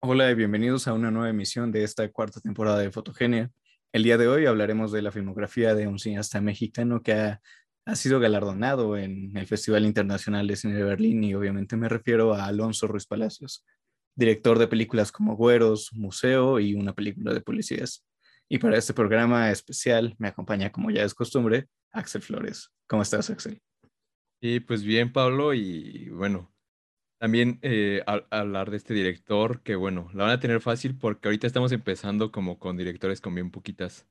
Hola y bienvenidos a una nueva emisión de esta cuarta temporada de Fotogenia. El día de hoy hablaremos de la filmografía de un cineasta mexicano que ha, ha sido galardonado en el Festival Internacional de Cine de Berlín y obviamente me refiero a Alonso Ruiz Palacios, director de películas como Güeros, Museo y una película de policías. Y para este programa especial me acompaña, como ya es costumbre, Axel Flores. ¿Cómo estás, Axel? Sí, pues bien, Pablo, y bueno, también eh, hablar de este director, que bueno, la van a tener fácil porque ahorita estamos empezando como con directores con bien poquitas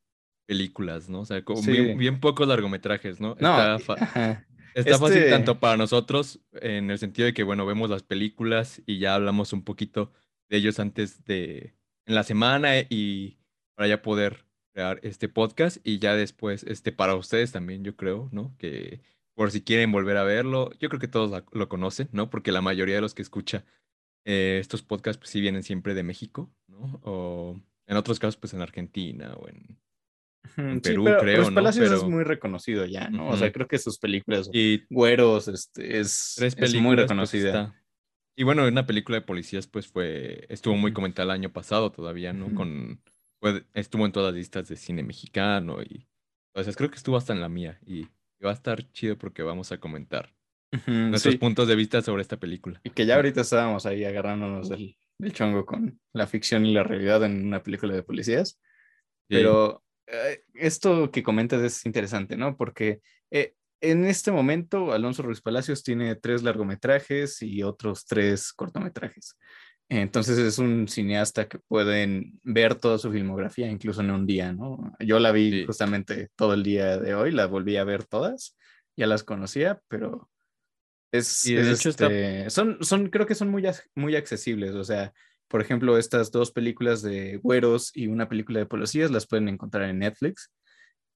películas, ¿no? O sea, con bien, pocos largometrajes, ¿no? no está, está fácil este tanto para nosotros en el sentido de que, bueno, vemos las películas y ya hablamos un poquito de ellos antes de, en la semana y para ya poder crear este podcast y ya después, este, para ustedes también, yo creo, ¿no? Que por si quieren volver a verlo. Yo creo que todos lo conocen, ¿no? Porque la mayoría de los que escucha eh, estos podcasts, pues sí vienen siempre de México, ¿no? O en otros casos, pues en Argentina o en, Perú, creo, Ruiz Palacios es muy reconocido ya, ¿no? O sea, creo que sus películas, y Güeros, este, es, muy pues, reconocida. y bueno, una película de policías, pues fue, estuvo muy comentada el año pasado todavía, ¿no? Con, estuvo en todas las listas de cine mexicano y, o sea, creo que estuvo hasta en la mía y va a estar chido porque vamos a comentar nuestros puntos de vista sobre esta película. Y que ya ahorita estábamos ahí agarrándonos del, chongo con la ficción y la realidad en una película de policías. Pero eh, esto que comentas es interesante, ¿no? Porque eh, en este momento Alonso Ruiz Palacios tiene tres largometrajes y otros tres cortometrajes. Entonces es un cineasta que pueden ver toda su filmografía, incluso en un día, ¿no? Yo la vi justamente todo el día de hoy, la volví a ver todas, ya las conocía, pero es, este, son, son, creo que son muy, muy accesibles, o sea, por ejemplo, estas dos películas de Güeros y una película de policías las pueden encontrar en Netflix.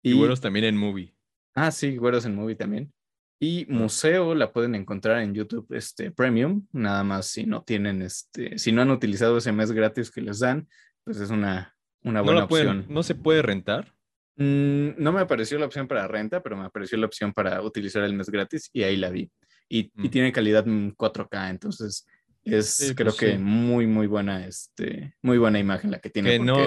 Y, y Güeros también en Movie. Ah, sí, Güeros en Movie también. Y Museo la pueden encontrar en YouTube este, Premium, nada más si no tienen, este, si no han utilizado ese mes gratis que les dan, pues es una, una buena opción. ¿No se puede rentar? Mm, no me apareció la opción para renta, pero me apareció la opción para utilizar el mes gratis y ahí la vi. Y, y mm. tiene calidad 4K, entonces es creo pues que muy, muy buena, este, muy buena imagen la que tiene. Que no,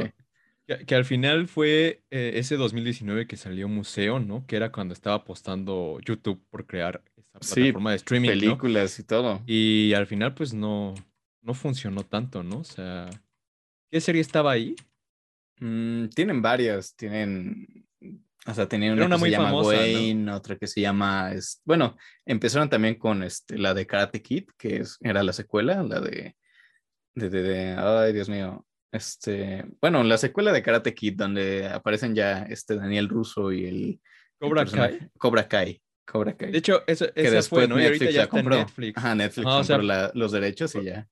que, al final fue eh, ese 2019 que salió Museo, ¿no? Que era cuando estaba apostando YouTube por crear esa plataforma de streaming. Películas y todo. Y al final, pues no, no funcionó tanto, ¿no? O sea, ¿qué serie estaba ahí? Mm, tienen varias, tienen. O sea, tenían una, que se llama Wayne, otra que se llama. Es, bueno, empezaron también con este, la de Karate Kid, que es, era la secuela, la de, de, de. Ay, Dios mío. Este, bueno, la secuela de Karate Kid, donde aparecen ya este Daniel Russo y el Cobra Kai. Cobra Kai. Cobra Kai. De hecho, eso, que después fue, ¿no? Netflix ya compró. Netflix. Ajá, Netflix compró los derechos y ya.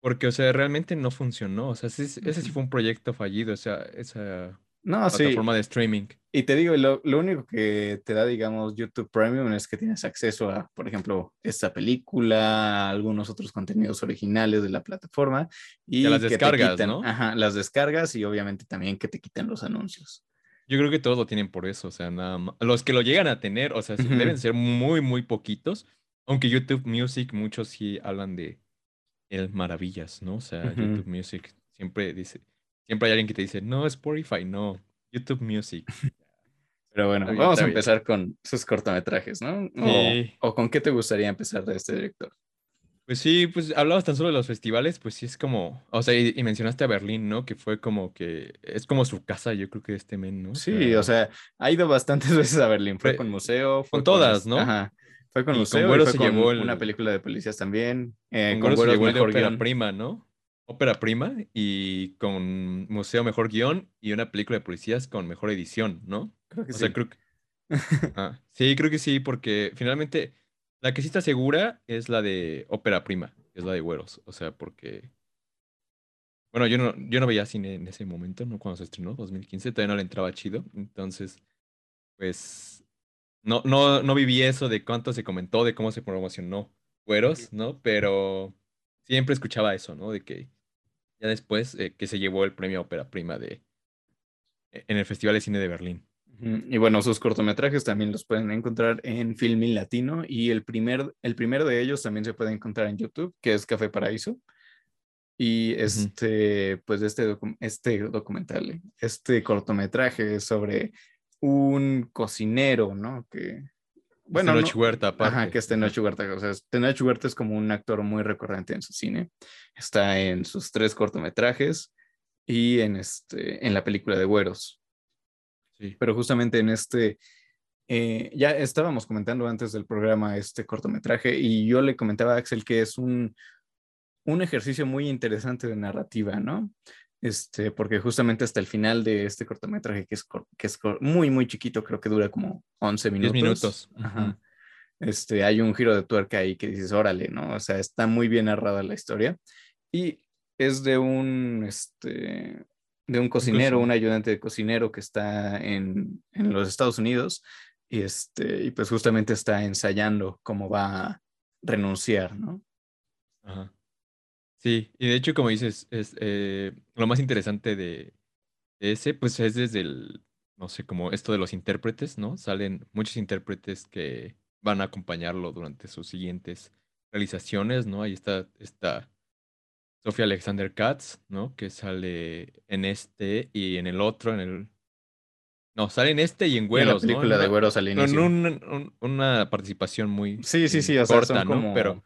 Porque, o sea, realmente no funcionó. O sea, ese, ese sí fue un proyecto fallido. O sea, esa no, plataforma de streaming. Y te digo, lo, lo, único que te da, digamos, YouTube Premium es que tienes acceso a, por ejemplo, esta película, algunos otros contenidos originales de la plataforma. Y las descargas, ¿no? Ajá, las descargas y obviamente también que te quiten los anuncios. Yo creo que todos lo tienen por eso, o sea, nada más. Los que lo llegan a tener, o sea, deben ser muy, muy poquitos. Aunque YouTube Music, muchos sí hablan de el maravillas, ¿no? O sea, YouTube Music siempre dice, Siempre hay alguien que te dice, no, Spotify, no, YouTube Music. Pero bueno, vamos a empezar con sus cortometrajes, ¿no? O, con qué te gustaría empezar de este director? Pues sí, pues hablabas tan solo de los festivales, pues sí es como, o sea, y, mencionaste a Berlín, ¿no? Que fue como que, es como su casa, yo creo que este men, ¿no? Sí, o sea, ha ido bastantes veces a Berlín, fue, con museo. con todas, ¿no? Ajá. Fue con museo con y fue con una película de policías también. Eh, con, con se llevó de prima, ¿no? Ópera prima y con museo mejor guion y una película de policías con mejor edición, ¿no? Creo que sí. creo ah, sí, creo que sí, porque finalmente la que sí está segura es la de ópera prima, es la de Güeros, o sea, porque... Bueno, yo no, yo no veía cine en ese momento, ¿no? Cuando se estrenó, 2015, todavía no le entraba chido, entonces, pues, no, no, no viví eso de cuánto se comentó, de cómo se promocionó Güeros, ¿no? Pero siempre escuchaba eso, ¿no? De que ya después eh, que se llevó el premio Ópera Prima de, e, en el Festival de Cine de Berlín. Y bueno, sus cortometrajes también los pueden encontrar en Filmin Latino y el, primer, el primero de ellos también se puede encontrar en YouTube, que es Café Paraíso. Y este, pues este, este documental, este cortometraje sobre un cocinero, ¿no? Que, bueno, Tenoch Huerta, aparte. Ajá, que es Tenoch Huerta. O sea, Tenoch Huerta es como un actor muy recurrente en su cine. Está en sus tres cortometrajes y en, este, en la película de Güeros. Sí. Pero justamente en este, eh, ya estábamos comentando antes del programa este cortometraje y yo le comentaba a Axel que es un, un ejercicio muy interesante de narrativa, ¿no? Este, porque justamente hasta el final de este cortometraje, que es, que es muy, muy chiquito, creo que dura como 11 minutos. 10 minutos. Ajá. Este, hay un giro de tuerca ahí que dices, órale, ¿no? O sea, está muy bien narrada la historia. Y es de un, este, de un cocinero, un ayudante de cocinero que está en, en, los Estados Unidos y, este, y pues justamente está ensayando cómo va a renunciar, ¿no? Ajá. Sí, y de hecho, como dices, es eh, lo más interesante de ese, pues es desde el, no sé, como esto de los intérpretes, ¿no? Salen muchos intérpretes que van a acompañarlo durante sus siguientes realizaciones, ¿no? Ahí está, está Sofía Alexander Katz, ¿no? Que sale en este y en el otro, en el... No, sale en este y en Güeros, en la película de Güeros al inicio. Con una participación muy sí, sí, sí, o sea, corta, ¿no? Pero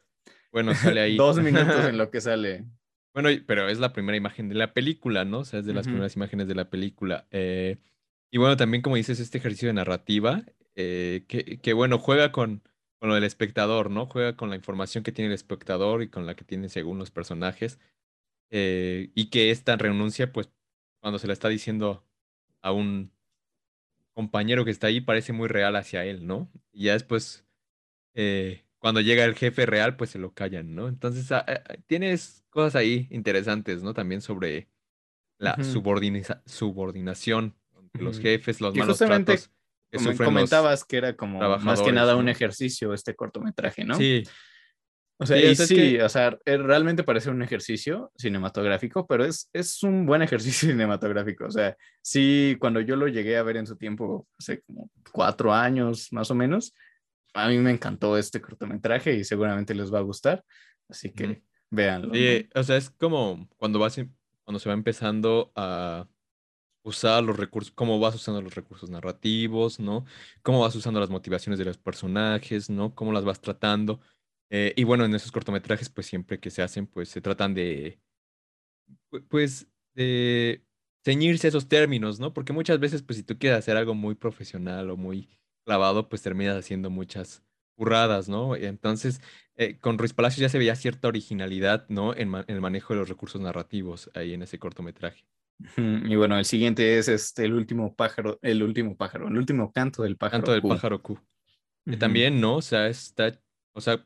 bueno, sale ahí. Dos minutos en lo que sale. Bueno, pero es la primera imagen de la película, ¿no? O sea, es de las primeras imágenes de la película. Eh, y bueno, también como dices, este ejercicio de narrativa, eh, que, que, bueno, juega con, con lo del espectador, ¿no? Juega con la información que tiene el espectador y con la que tiene según los personajes. Eh, y que esta renuncia, pues, cuando se la está diciendo a un compañero que está ahí, parece muy real hacia él, ¿no? Y ya después eh, cuando llega el jefe real, pues se lo callan, ¿no? Entonces, ah, ah, tienes cosas ahí interesantes, ¿no? También sobre la subordinación de los jefes, los malos tratos que comentabas que era como más que nada un ejercicio este cortometraje, ¿no? Sí. O sea, y sí, o sea, eh, realmente parece un ejercicio cinematográfico, pero es, es un buen ejercicio cinematográfico. O sea, sí, cuando yo lo llegué a ver en su tiempo, hace como cuatro años más o menos, a mí me encantó este cortometraje y seguramente les va a gustar. Así que véanlo. o sea, es como cuando vas, cuando se va empezando a usar los recursos, cómo vas usando los recursos narrativos, ¿no? Cómo vas usando las motivaciones de los personajes, ¿no? Cómo las vas tratando. Eh, y bueno, en esos cortometrajes, pues siempre que se hacen, pues se tratan de, pues, de ceñirse esos términos, ¿no? Porque muchas veces, pues si tú quieres hacer algo muy profesional o muy clavado, pues terminas haciendo muchas burradas, ¿no? Entonces, eh, con Ruiz Palacios ya se veía cierta originalidad, ¿no? En, el manejo de los recursos narrativos ahí en ese cortometraje. Y bueno, el siguiente es este, el último pájaro, el último pájaro, el último canto del pájaro. Canto del pájaro Q. también, ¿no? O sea, está, o sea,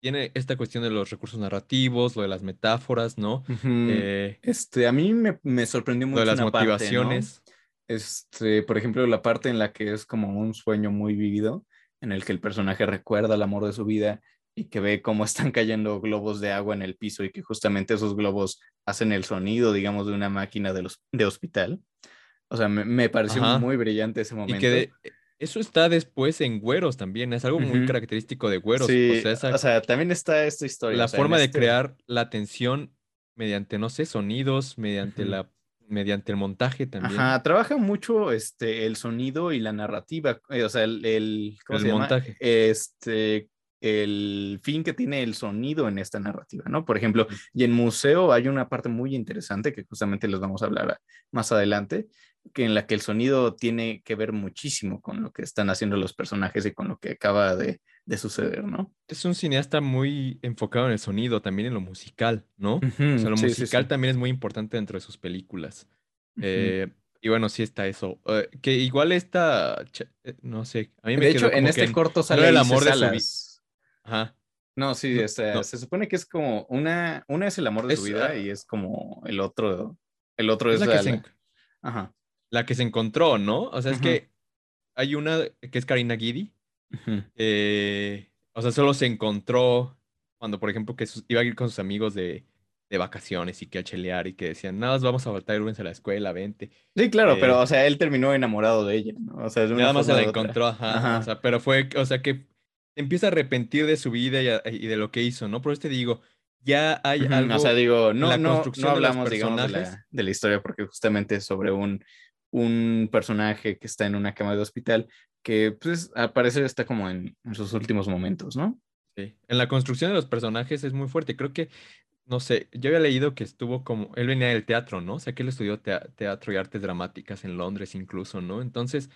tiene esta cuestión de los recursos narrativos, lo de las metáforas, ¿no? Eh, este, a mí me, sorprendió mucho. Lo de las motivaciones. Este, por ejemplo, la parte en la que es como un sueño muy vivido, en el que el personaje recuerda el amor de su vida y que ve cómo están cayendo globos de agua en el piso y que justamente esos globos hacen el sonido, digamos, de una máquina de, los, de hospital. O sea, me, pareció muy brillante ese momento. Y que eso está después en Güeros también, es algo muy característico de Güeros. o, sea, también está esta historia. La forma de este crear la tensión mediante, no sé, sonidos, mediante la mediante el montaje también. Ajá, trabaja mucho este, el sonido y la narrativa, eh, o sea, el, el, montaje. Este, el fin que tiene el sonido en esta narrativa, ¿no? Por ejemplo, y en museo hay una parte muy interesante que justamente les vamos a hablar más adelante, que en la que el sonido tiene que ver muchísimo con lo que están haciendo los personajes y con lo que acaba de, de suceder, ¿no? Es un cineasta muy enfocado en el sonido, también en lo musical, ¿no? o sea, lo musical también es muy importante dentro de sus películas. Eh, y bueno, sí está eso. Eh, que igual está, eh, no sé, a mí me De hecho, en este corto sale el amor de su vida. Ajá. No, sí, se supone que es como una, una es el amor de su vida ah y es como el otro, el otro es, la, que se, Ajá. la que se encontró, ¿no? O sea, es que hay una que es Karina Gidi, eh, o sea, solo se encontró cuando, por ejemplo, que iba a ir con sus amigos de, de vacaciones y que a chelear y que decían, nada más vamos a faltar a la escuela, vente. Sí, claro, pero, eh, o sea, él terminó enamorado de ella, ¿no? O sea, nada más se la encontró, ajá, O sea, pero fue, o sea, que empieza a arrepentir de su vida y, de lo que hizo, ¿no? Por eso te digo, ya hay algo. O sea, digo, no, la no, no hablamos, digamos, de la, de la, historia porque justamente sobre un, un personaje que está en una cama de hospital que, pues, al parecer está como en, sus últimos momentos, ¿no? Sí. En la construcción de los personajes es muy fuerte. Creo que no sé, yo había leído que estuvo como, él venía del teatro, ¿no? O sea, que él estudió teatro y artes dramáticas en Londres incluso, ¿no? Entonces,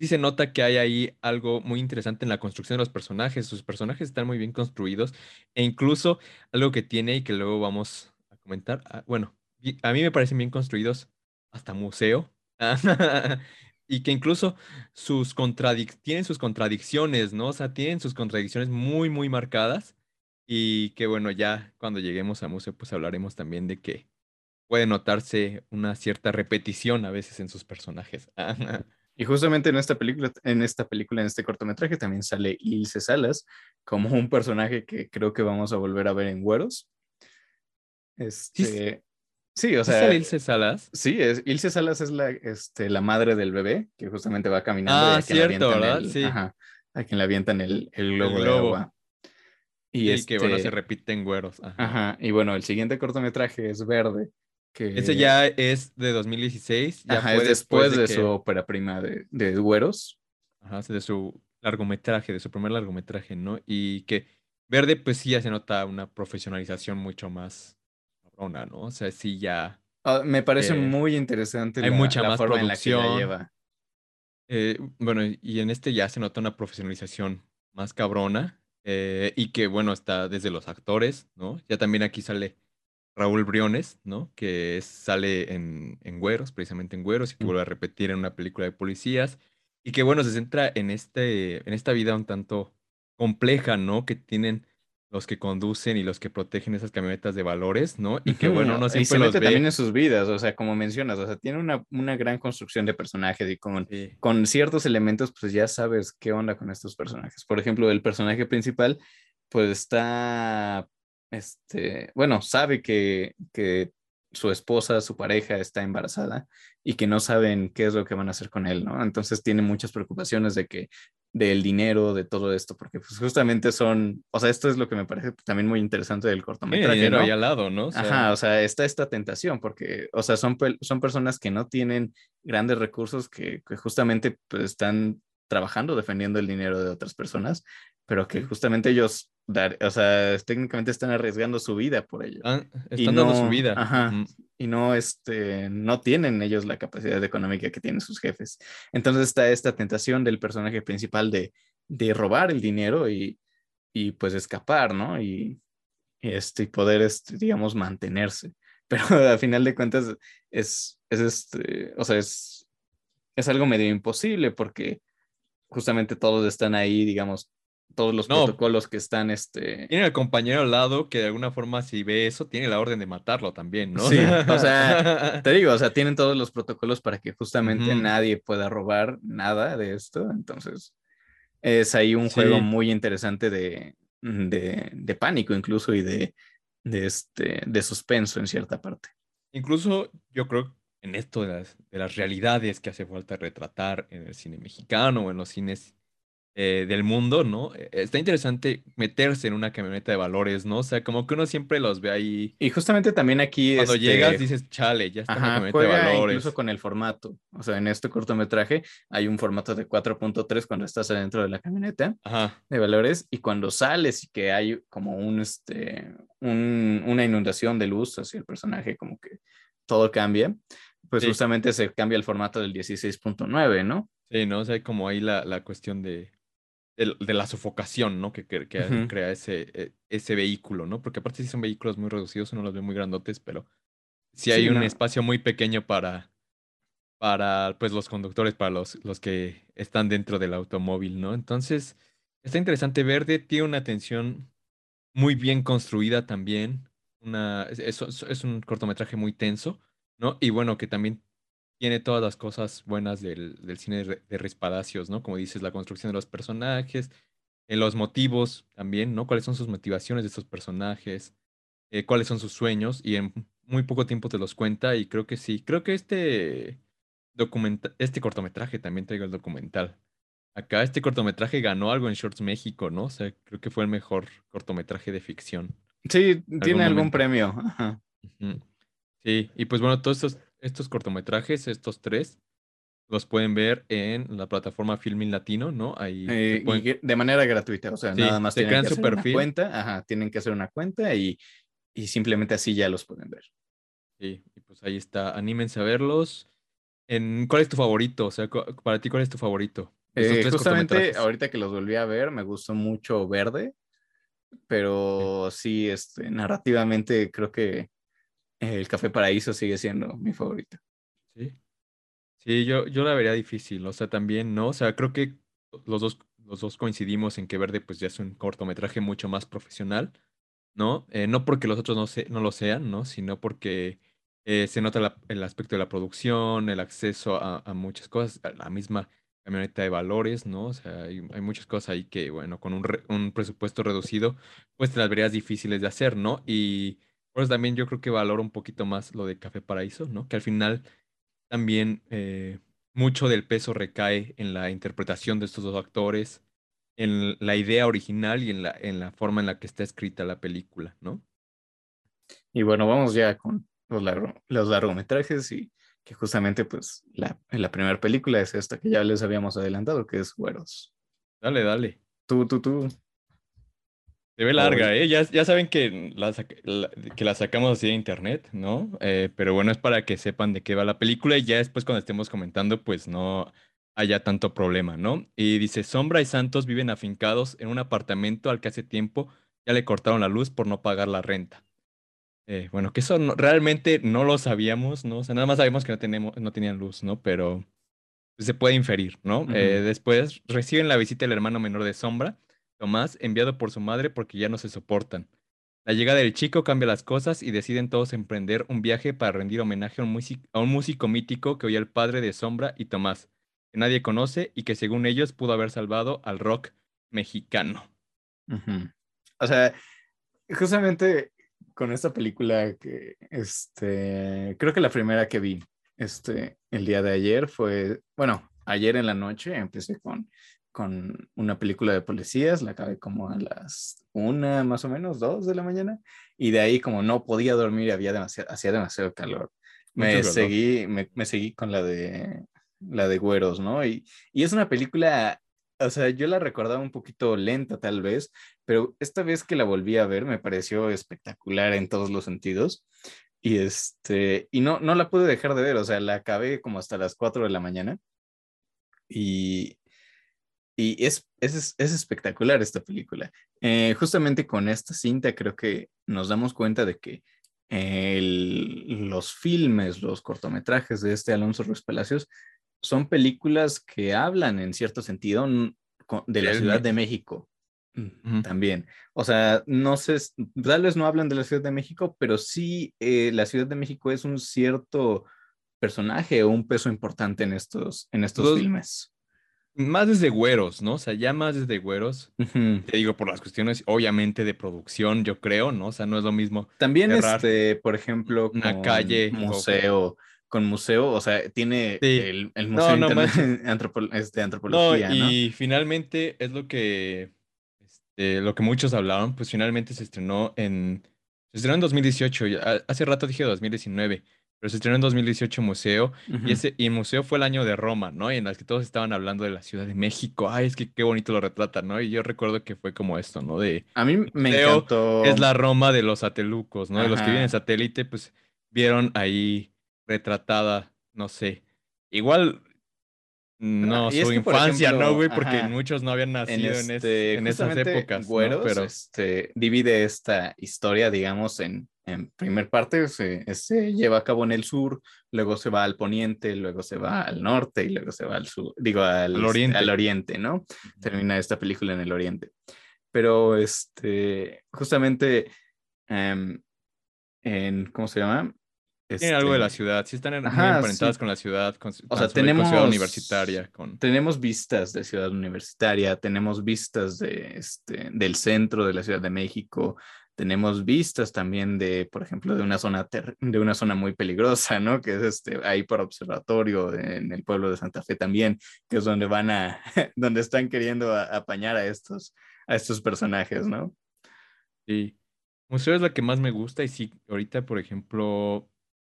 sí se nota que hay ahí algo muy interesante en la construcción de los personajes. Sus personajes están muy bien construidos e incluso algo que tiene y que luego vamos a comentar. Ah, bueno, a mí me parecen bien construidos hasta museo. y que incluso sus tienen sus contradicciones, ¿no? O sea, tienen sus contradicciones muy, muy marcadas y que bueno, ya cuando lleguemos a museo, pues hablaremos también de que puede notarse una cierta repetición a veces en sus personajes. y justamente en esta película, en esta película, en este cortometraje, también sale Ilse Salas como un personaje que creo que vamos a volver a ver en Güeros. Este, sí, o sea. ¿Es Ilse Salas? Sí, es, Ilse Salas es la, este, la madre del bebé que justamente va caminando. Ah, cierto, ¿verdad? sí. Ajá, a quien le avientan el, el globo, de agua. Y, que bueno, se repite en güeros. Ajá. Y bueno, el siguiente cortometraje es Verde. Que... Ese ya es de 2016. Ya Ajá, es después, de, su ópera prima de, de Güeros. Ajá, de su largometraje, de su primer largometraje, ¿no? Y que Verde, pues sí ya se nota una profesionalización mucho más cabrona, ¿no? O sea, sí ya. Ah, me parece eh, muy interesante hay mucha más forma en la que la lleva. Eh, bueno, y en este ya se nota una profesionalización más cabrona. Eh, y que bueno, está desde los actores, ¿no? Ya también aquí sale Raúl Briones, ¿no? Que sale en, en Güeros, precisamente en Güeros, y que vuelve a repetir en una película de policías. Y que bueno, se centra en, este, en esta vida un tanto compleja, ¿no? Que tienen los que conducen y los que protegen esas camionetas de valores, ¿no? Y que bueno, no siempre y se mete también en sus vidas, o sea, como mencionas, o sea, tiene una, una gran construcción de personajes y con, con ciertos elementos, pues ya sabes qué onda con estos personajes. Por ejemplo, el personaje principal, pues está, este, bueno, sabe que, que su esposa, su pareja está embarazada y que no saben qué es lo que van a hacer con él, ¿no? Entonces tiene muchas preocupaciones de que del dinero, de todo esto, porque pues justamente son, o sea, esto es lo que me parece también muy interesante del cortometraje. Sí, dinero ahí al lado, ¿no? Ajá, o sea, está esta tentación, porque, o sea, son, son personas que no tienen grandes recursos, que, que justamente pues, están trabajando defendiendo el dinero de otras personas, pero que justamente ellos, dar, o sea, técnicamente están arriesgando su vida por ello. Ah, están dando su vida. Ajá, y no, este, no tienen ellos la capacidad económica que tienen sus jefes. Entonces está esta tentación del personaje principal de, de robar el dinero y, y pues escapar, ¿no? Y, este, y poder, este, digamos, mantenerse. Pero al final de cuentas es, es este, o sea, es, es algo medio imposible porque justamente todos están ahí, digamos, todos los protocolos que están, este... Tiene el compañero al lado que de alguna forma si ve eso, tiene la orden de matarlo también, ¿no? Sí, o sea, te digo, o sea, tienen todos los protocolos para que justamente nadie pueda robar nada de esto, entonces es ahí un juego muy interesante de, de, de, pánico incluso y de, de, este, de suspenso en cierta parte. Incluso yo creo en esto de las, de las realidades que hace falta retratar en el cine mexicano o en los cines eh, del mundo, ¿no? Eh, está interesante meterse en una camioneta de valores, ¿no? O sea, como que uno siempre los ve ahí. Y justamente también aquí. Cuando llegas este, dices, chale, ya está en la camioneta de valores. Incluso con el formato. O sea, en este cortometraje hay un formato de 4.3 cuando estás adentro de la camioneta de valores y cuando sales y que hay como un, este, un, una inundación de luz hacia el personaje, como que todo cambia pues justamente se cambia el formato del 16.9, ¿no? Sí, ¿no? O sea, como ahí la, la cuestión de, de, la sofocación, ¿no? Que, que, crea ese, e, ese vehículo, ¿no? Porque aparte sí son vehículos muy reducidos, uno los ve muy grandotes, pero sí hay un espacio muy pequeño para, para pues, los conductores, para los, los que están dentro del automóvil, ¿no? Entonces, está interesante. Verde tiene una atención muy bien construida también. Una, es, es un cortometraje muy tenso ¿no? Y bueno, que también tiene todas las cosas buenas del, cine de, de ¿no? Como dices, la construcción de los personajes, en los motivos también, ¿no? ¿Cuáles son sus motivaciones de estos personajes? eh, cuáles son sus sueños y en muy poco tiempo te los cuenta y creo que sí, creo que este documental, este cortometraje también traigo el documental. Acá este cortometraje ganó algo en Shorts México, ¿no? O sea, creo que fue el mejor cortometraje de ficción. Sí, tiene algún premio. Sí, y pues bueno, todos estos, estos cortometrajes, estos tres, los pueden ver en la plataforma Filmin Latino, ¿no? Ahí eh, de manera gratuita, o sea, nada más tienen que hacer una cuenta, ajá, tienen que hacer una cuenta y, y simplemente así ya los pueden ver. Sí, y pues ahí está, anímense a verlos. En, ¿Cuál es tu favorito? O sea, para ti, ¿cuál es tu favorito? Eh, justamente ahorita que los volví a ver, me gustó mucho Verde, pero sí, este, narrativamente creo que El Café Paraíso sigue siendo mi favorito. Sí. Sí, yo, yo la vería difícil, o sea, también, ¿no? O sea, creo que los dos, los dos coincidimos en que Verde pues ya es un cortometraje mucho más profesional, ¿no? Eh, no porque los otros no, se, no lo sean, ¿no? Sino porque eh, se nota el aspecto de la producción, el acceso a, a muchas cosas, la misma camioneta de valores, ¿no? O sea, hay, muchas cosas ahí que, bueno, con un, un, presupuesto reducido, pues las verías difíciles de hacer, ¿no? Y por eso también yo creo que valoro un poquito más lo de Café Paraíso, ¿no? Que al final también eh, mucho del peso recae en la interpretación de estos dos actores, en la idea original y en la, en la forma en la que está escrita la película, ¿no? Y bueno, vamos ya con los, los largometrajes y que justamente pues la, la primera película es esta que ya les habíamos adelantado, que es Güeros. Dale, dale. Tú, tú, tú. Se ve larga, ¿eh? Ya, ya saben que la, que la sacamos así de internet, ¿no? Eh, pero bueno, es para que sepan de qué va la película y ya después cuando estemos comentando, pues no haya tanto problema, ¿no? Y dice, Sombra y Santos viven afincados en un apartamento al que hace tiempo ya le cortaron la luz por no pagar la renta. Eh, bueno, que eso realmente no lo sabíamos, ¿no? O sea, nada más sabemos que no, tenemos, no tenían luz, ¿no? Pero se puede inferir, ¿no? Eh, después reciben la visita del hermano menor de Sombra, Tomás, enviado por su madre porque ya no se soportan. La llegada del chico cambia las cosas y deciden todos emprender un viaje para rendir homenaje a un, músico mítico que hoy el padre de Sombra y Tomás, que nadie conoce y que según ellos pudo haber salvado al rock mexicano. O sea, justamente con esta película que, este, creo que la primera que vi, este, el día de ayer fue, bueno, ayer en la noche empecé con con una película de policías, la acabé como a las una más o menos, dos de la mañana, y de ahí como no podía dormir, había demasiado, hacía demasiado calor. Me seguí, me, me, seguí con la de la de Güeros, ¿no? Y, y es una película, o sea, yo la recordaba un poquito lenta tal vez, pero esta vez que la volví a ver me pareció espectacular en todos los sentidos. Y este, y no, no la pude dejar de ver, o sea, la acabé como hasta las 4 de la mañana. Y, y es, es, es espectacular esta película. Eh, justamente con esta cinta creo que nos damos cuenta de que los filmes, los cortometrajes de este Alonso Ruiz Palacios son películas que hablan en cierto sentido de la Ciudad de México también. O sea, no sé, tal vez no hablan de la Ciudad de México, pero sí eh, la Ciudad de México es un cierto personaje o un peso importante en estos, en estos filmes. Más desde güeros, ¿no? O sea, ya más desde güeros. Te digo, por las cuestiones, obviamente, de producción, yo creo, ¿no? O sea, no es lo mismo. También, este, por ejemplo, una calle. Museo. Con museo, o sea, tiene el, Museo no, este, Antropología. No, y finalmente es lo que, este, lo que muchos hablaron, pues finalmente se estrenó en. Se estrenó en 2018. Hace rato dije 2019 pero se estrenó en 2018 Museo, y, ese, y Museo fue el año de Roma, ¿no? Y en las que todos estaban hablando de la Ciudad de México, ay, es que qué bonito lo retrata, ¿no? Y yo recuerdo que fue como esto, ¿no? De, a mí me encantó. Es la Roma de los satelucos, ¿no? De los que viven en satélite, pues vieron ahí retratada, no sé. Igual no, su infancia, ¿no, güey? Porque muchos no habían nacido en, este, en, esas épocas. Güeros, Pero... este, divide esta historia, digamos, en, en primer parte, se, se, lleva a cabo en el sur, luego se va al poniente, luego se va al norte y luego se va al sur, digo, al, oriente. al oriente, ¿no? Termina esta película en el oriente. Pero, este, justamente, em, en, ¿cómo se llama? Tienen algo de la este, ciudad, sí están muy emparentadas con la ciudad, con, o sea, tenemos, ciudad universitaria. Con... Tenemos vistas de ciudad universitaria, tenemos vistas de, este, del centro de la Ciudad de México, tenemos vistas también de, por ejemplo, de una zona, de una zona muy peligrosa, ¿no? Que es este, ahí por observatorio en el pueblo de Santa Fe también, que es donde van a, donde están queriendo apañar a estos, a estos personajes, ¿no? Sí. Museo es la que más me gusta y sí, ahorita, por ejemplo,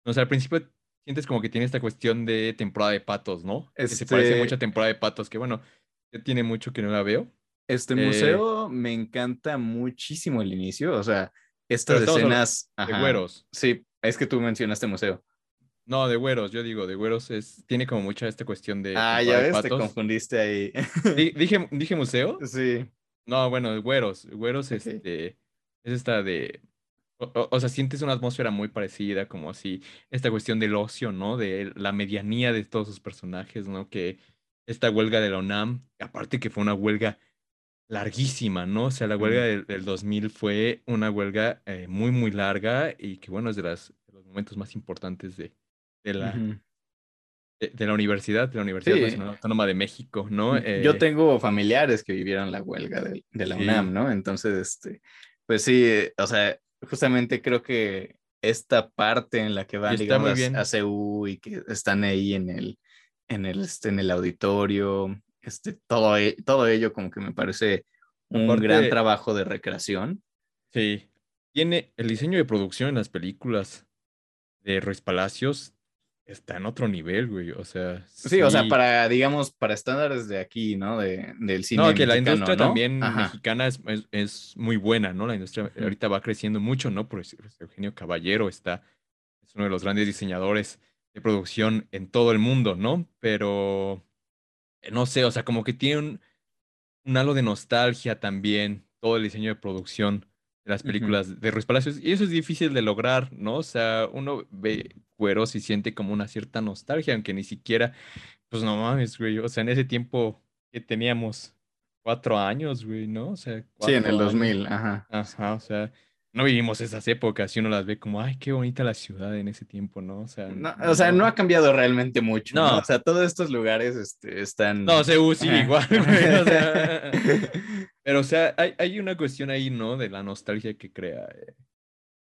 o sea, al principio sientes como que tiene esta cuestión de temporada de patos, ¿no? Que se parece mucho a este temporada de patos, que bueno, ya tiene mucho que no la veo. Este eh, museo me encanta muchísimo el inicio, o sea, estas escenas de güeros. Sí, es que tú mencionaste museo. No, de güeros, yo digo, de güeros es, tiene como mucha esta cuestión de. Ah, ya ves, te confundiste ahí. ¿Dije, ¿Dije museo? Sí. No, bueno, de güeros. Güeros, este, es esta de. O, o, sea, sientes una atmósfera muy parecida, como así, esta cuestión del ocio, ¿no? De la medianía de todos sus personajes, ¿no? Que esta huelga de la UNAM, aparte que fue una huelga larguísima, ¿no? O sea, la huelga del, 2000 fue una huelga eh, muy, muy larga y que, bueno, es de, las, los momentos más importantes de, de la, de, la universidad, de la Universidad Autónoma de México, ¿no? Yo eh, tengo familiares que vivieron la huelga de, la UNAM, ¿no? Entonces, este, pues sí, o sea, justamente creo que esta parte en la que van, digamos, a CU y que están ahí en el, en el, este, en el auditorio, este, todo, e, todo ello como que me parece un gran trabajo de recreación. Sí, tiene el diseño de producción en las películas de Ruiz Palacios está en otro nivel, güey. O sea. Sí, o sea, para, digamos, para estándares de aquí, ¿no? De, del cine. No, que la industria también mexicana es, es, muy buena, ¿no? La industria ahorita va creciendo mucho, ¿no? Por Eugenio Caballero está, es uno de los grandes diseñadores de producción en todo el mundo, ¿no? Pero no sé, o sea, como que tiene un, un halo de nostalgia también, todo el diseño de producción de las películas de Ruiz Palacios. Y eso es difícil de lograr, ¿no? O sea, uno ve cueros y siente como una cierta nostalgia, aunque ni siquiera, pues no mames, güey. O sea, en ese tiempo que teníamos cuatro años, güey, ¿no? O sea, sí, en el 2000, ajá. Ajá, o sea, no vivimos esas épocas y uno las ve como, ay, qué bonita la ciudad en ese tiempo, ¿no? O sea, no, o sea, no ha cambiado realmente mucho. No. O sea, todos estos lugares este, están. No, se sí, igual. Pero, o sea, hay, hay, una cuestión ahí, ¿no? De la nostalgia que crea, eh,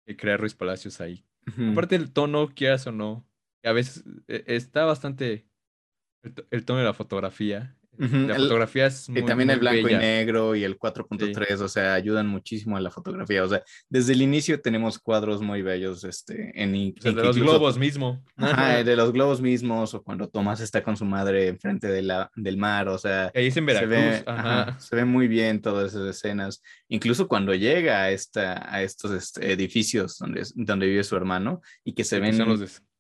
que crea Ruiz Palacios ahí. Aparte el tono, quieras o no, a veces eh, está bastante. el tono de la fotografía la fotografía es muy, Y también el blanco y negro y el 4.3, o sea, ayudan muchísimo a la fotografía. O sea, desde el inicio tenemos cuadros muy bellos este, en, de los globos mismo. de los globos mismos, o cuando Tomás está con su madre enfrente de la, del mar, o sea... Ahí en Veracruz. Se ve, se ve muy bien todas esas escenas. Incluso cuando llega a, esta, a estos este, edificios donde, donde vive su hermano y que se ven...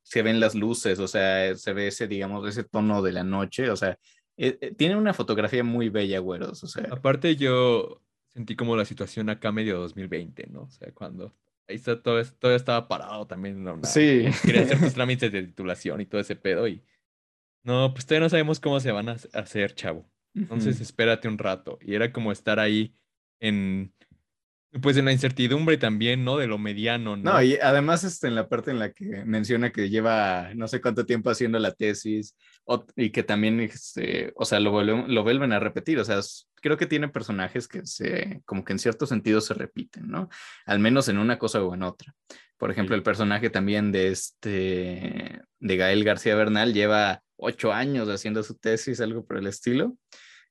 Se ven las luces, o sea, se ve ese, digamos, ese tono de la noche, o sea, eh, eh, tiene una fotografía muy bella, güeros. O sea. Aparte, yo sentí como la situación acá medio 2020, ¿no? O sea, cuando ahí está todo, todo estaba parado también. ¿no? Sí. Quería hacer tus trámites de titulación y todo ese pedo. Y no, pues todavía no sabemos cómo se van a hacer, chavo. Entonces, espérate un rato. Y era como estar ahí en pues en la incertidumbre también, ¿no? De lo mediano, ¿no? No, y además este, en la parte en la que menciona que lleva no sé cuánto tiempo haciendo la tesis y que también, este, o sea, lo, lo vuelven a repetir, o sea, creo que tiene personajes que se, como que en cierto sentido se repiten, ¿no? Al menos en una cosa o en otra. Por ejemplo, el personaje también de este, de Gael García Bernal lleva ocho años haciendo su tesis, algo por el estilo.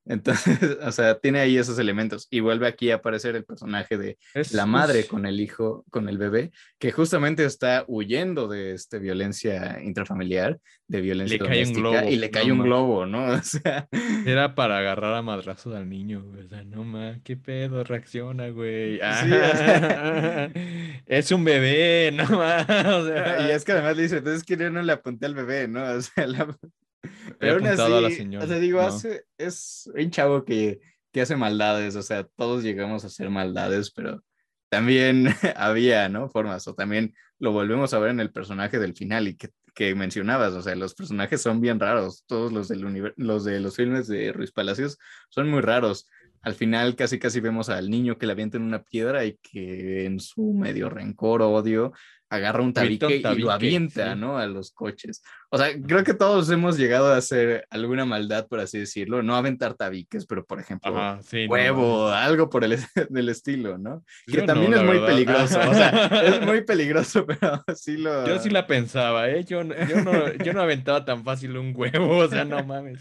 Entonces, o sea, tiene ahí esos elementos y vuelve aquí a aparecer el personaje de la madre con el hijo, con el bebé, que justamente está huyendo de este, violencia intrafamiliar, de violencia le doméstica y le cae un globo, ¿no? O sea, era para agarrar a madrazos al niño, güey. O sea, no ma, qué pedo, reacciona, güey. es un bebé, no ma. O sea, y es que además le dice, entonces que yo no le apunté al bebé, ¿no? O sea, la... Pero aún así, a la señora. O sea, digo, hace, es un chavo que, que hace maldades, o sea, todos llegamos a hacer maldades, pero también había, ¿no? Formas, o también lo volvemos a ver en el personaje del final y que, que mencionabas, o sea, los personajes son bien raros, todos los, del los de los filmes de Ruiz Palacios son muy raros. Al final casi casi vemos al niño que le avienta en una piedra y que en su medio rencor o odio agarra un tabique, y lo avienta, ¿no? A los coches. O sea, creo que todos hemos llegado a hacer alguna maldad, por así decirlo, no aventar tabiques, pero por ejemplo, huevo, algo por el del estilo, ¿no? que también es muy peligroso, o sea, es muy peligroso, pero sí lo... Yo sí la pensaba, ¿eh? Yo, yo, no, yo no aventaba tan fácil un huevo, o sea, no mames.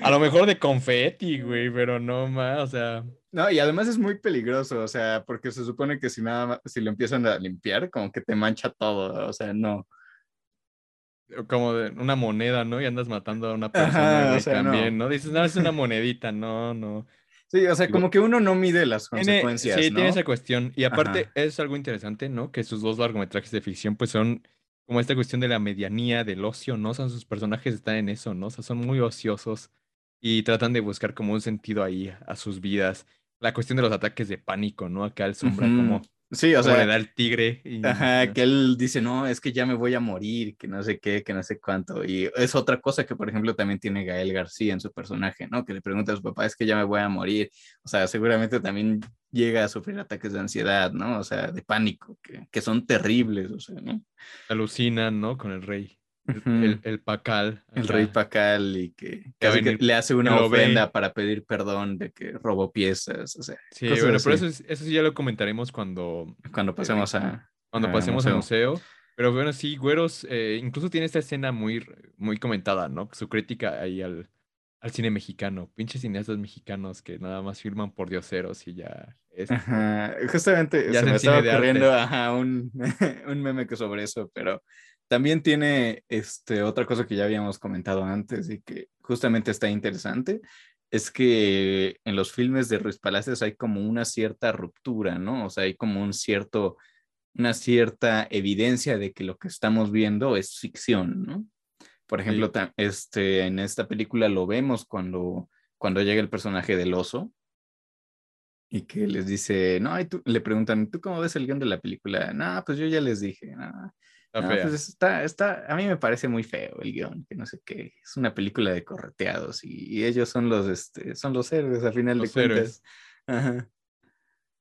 A lo mejor de confeti, güey, pero no más, o sea... No, y además es muy peligroso, o sea, porque se supone que si nada, si lo empiezan a limpiar, como que te mancha todo, o sea, no. Como de una moneda, ¿no? Y andas matando a una persona también, no. Dices, no, es una monedita, no, no. Sí, o sea, como que uno no mide las consecuencias. sí, tiene esa cuestión. Y aparte, es algo interesante, ¿no? Que sus dos largometrajes de ficción, pues son como esta cuestión de la medianía, del ocio, ¿no? O sea, sus personajes están en eso, ¿no? O sea, son muy ociosos y tratan de buscar como un sentido ahí a sus vidas la cuestión de los ataques de pánico, ¿no? Acá el sombra como Sí, o sea, le da el tigre. ajá, que él dice, no, es que ya me voy a morir, que no sé qué, que no sé cuánto. Y es otra cosa que, por ejemplo, también tiene Gael García en su personaje, ¿no? Que le pregunta a su papá, es que ya me voy a morir. O sea, seguramente también llega a sufrir ataques de ansiedad, ¿no? O sea, de pánico, que, que son terribles, o sea, ¿no? Alucinan, ¿no? Con el rey el, el, Pacal. El rey Pacal y que, le hace una ofrenda para pedir perdón de que robó piezas. O sea, sí, bueno, pero eso, eso sí ya lo comentaremos cuando... Cuando pasemos a... Cuando pasemos al museo. Pero bueno, sí, Güeros eh, incluso tiene esta escena muy, muy comentada, ¿no? Su crítica ahí al, al cine mexicano. Pinches cineastas mexicanos que nada más firman por dioseros y ya... Es, Justamente ya se me estaba ocurriendo un, un meme que sobre eso, pero también tiene este, otra cosa que ya habíamos comentado antes y que justamente está interesante, es que en los filmes de Ruiz Palacios hay como una cierta ruptura, ¿no? O sea, hay como un cierto, una cierta evidencia de que lo que estamos viendo es ficción, ¿no? Por ejemplo, este, en esta película lo vemos cuando, cuando llega el personaje del oso y que les dice, no, y tú, le preguntan, ¿tú cómo ves el guion de la película? No, pues yo ya les dije, no, pues está, está, a mí me parece muy feo el guion, que no sé qué, es una película de correteados y, ellos son los, este, son los héroes al final de cuentas.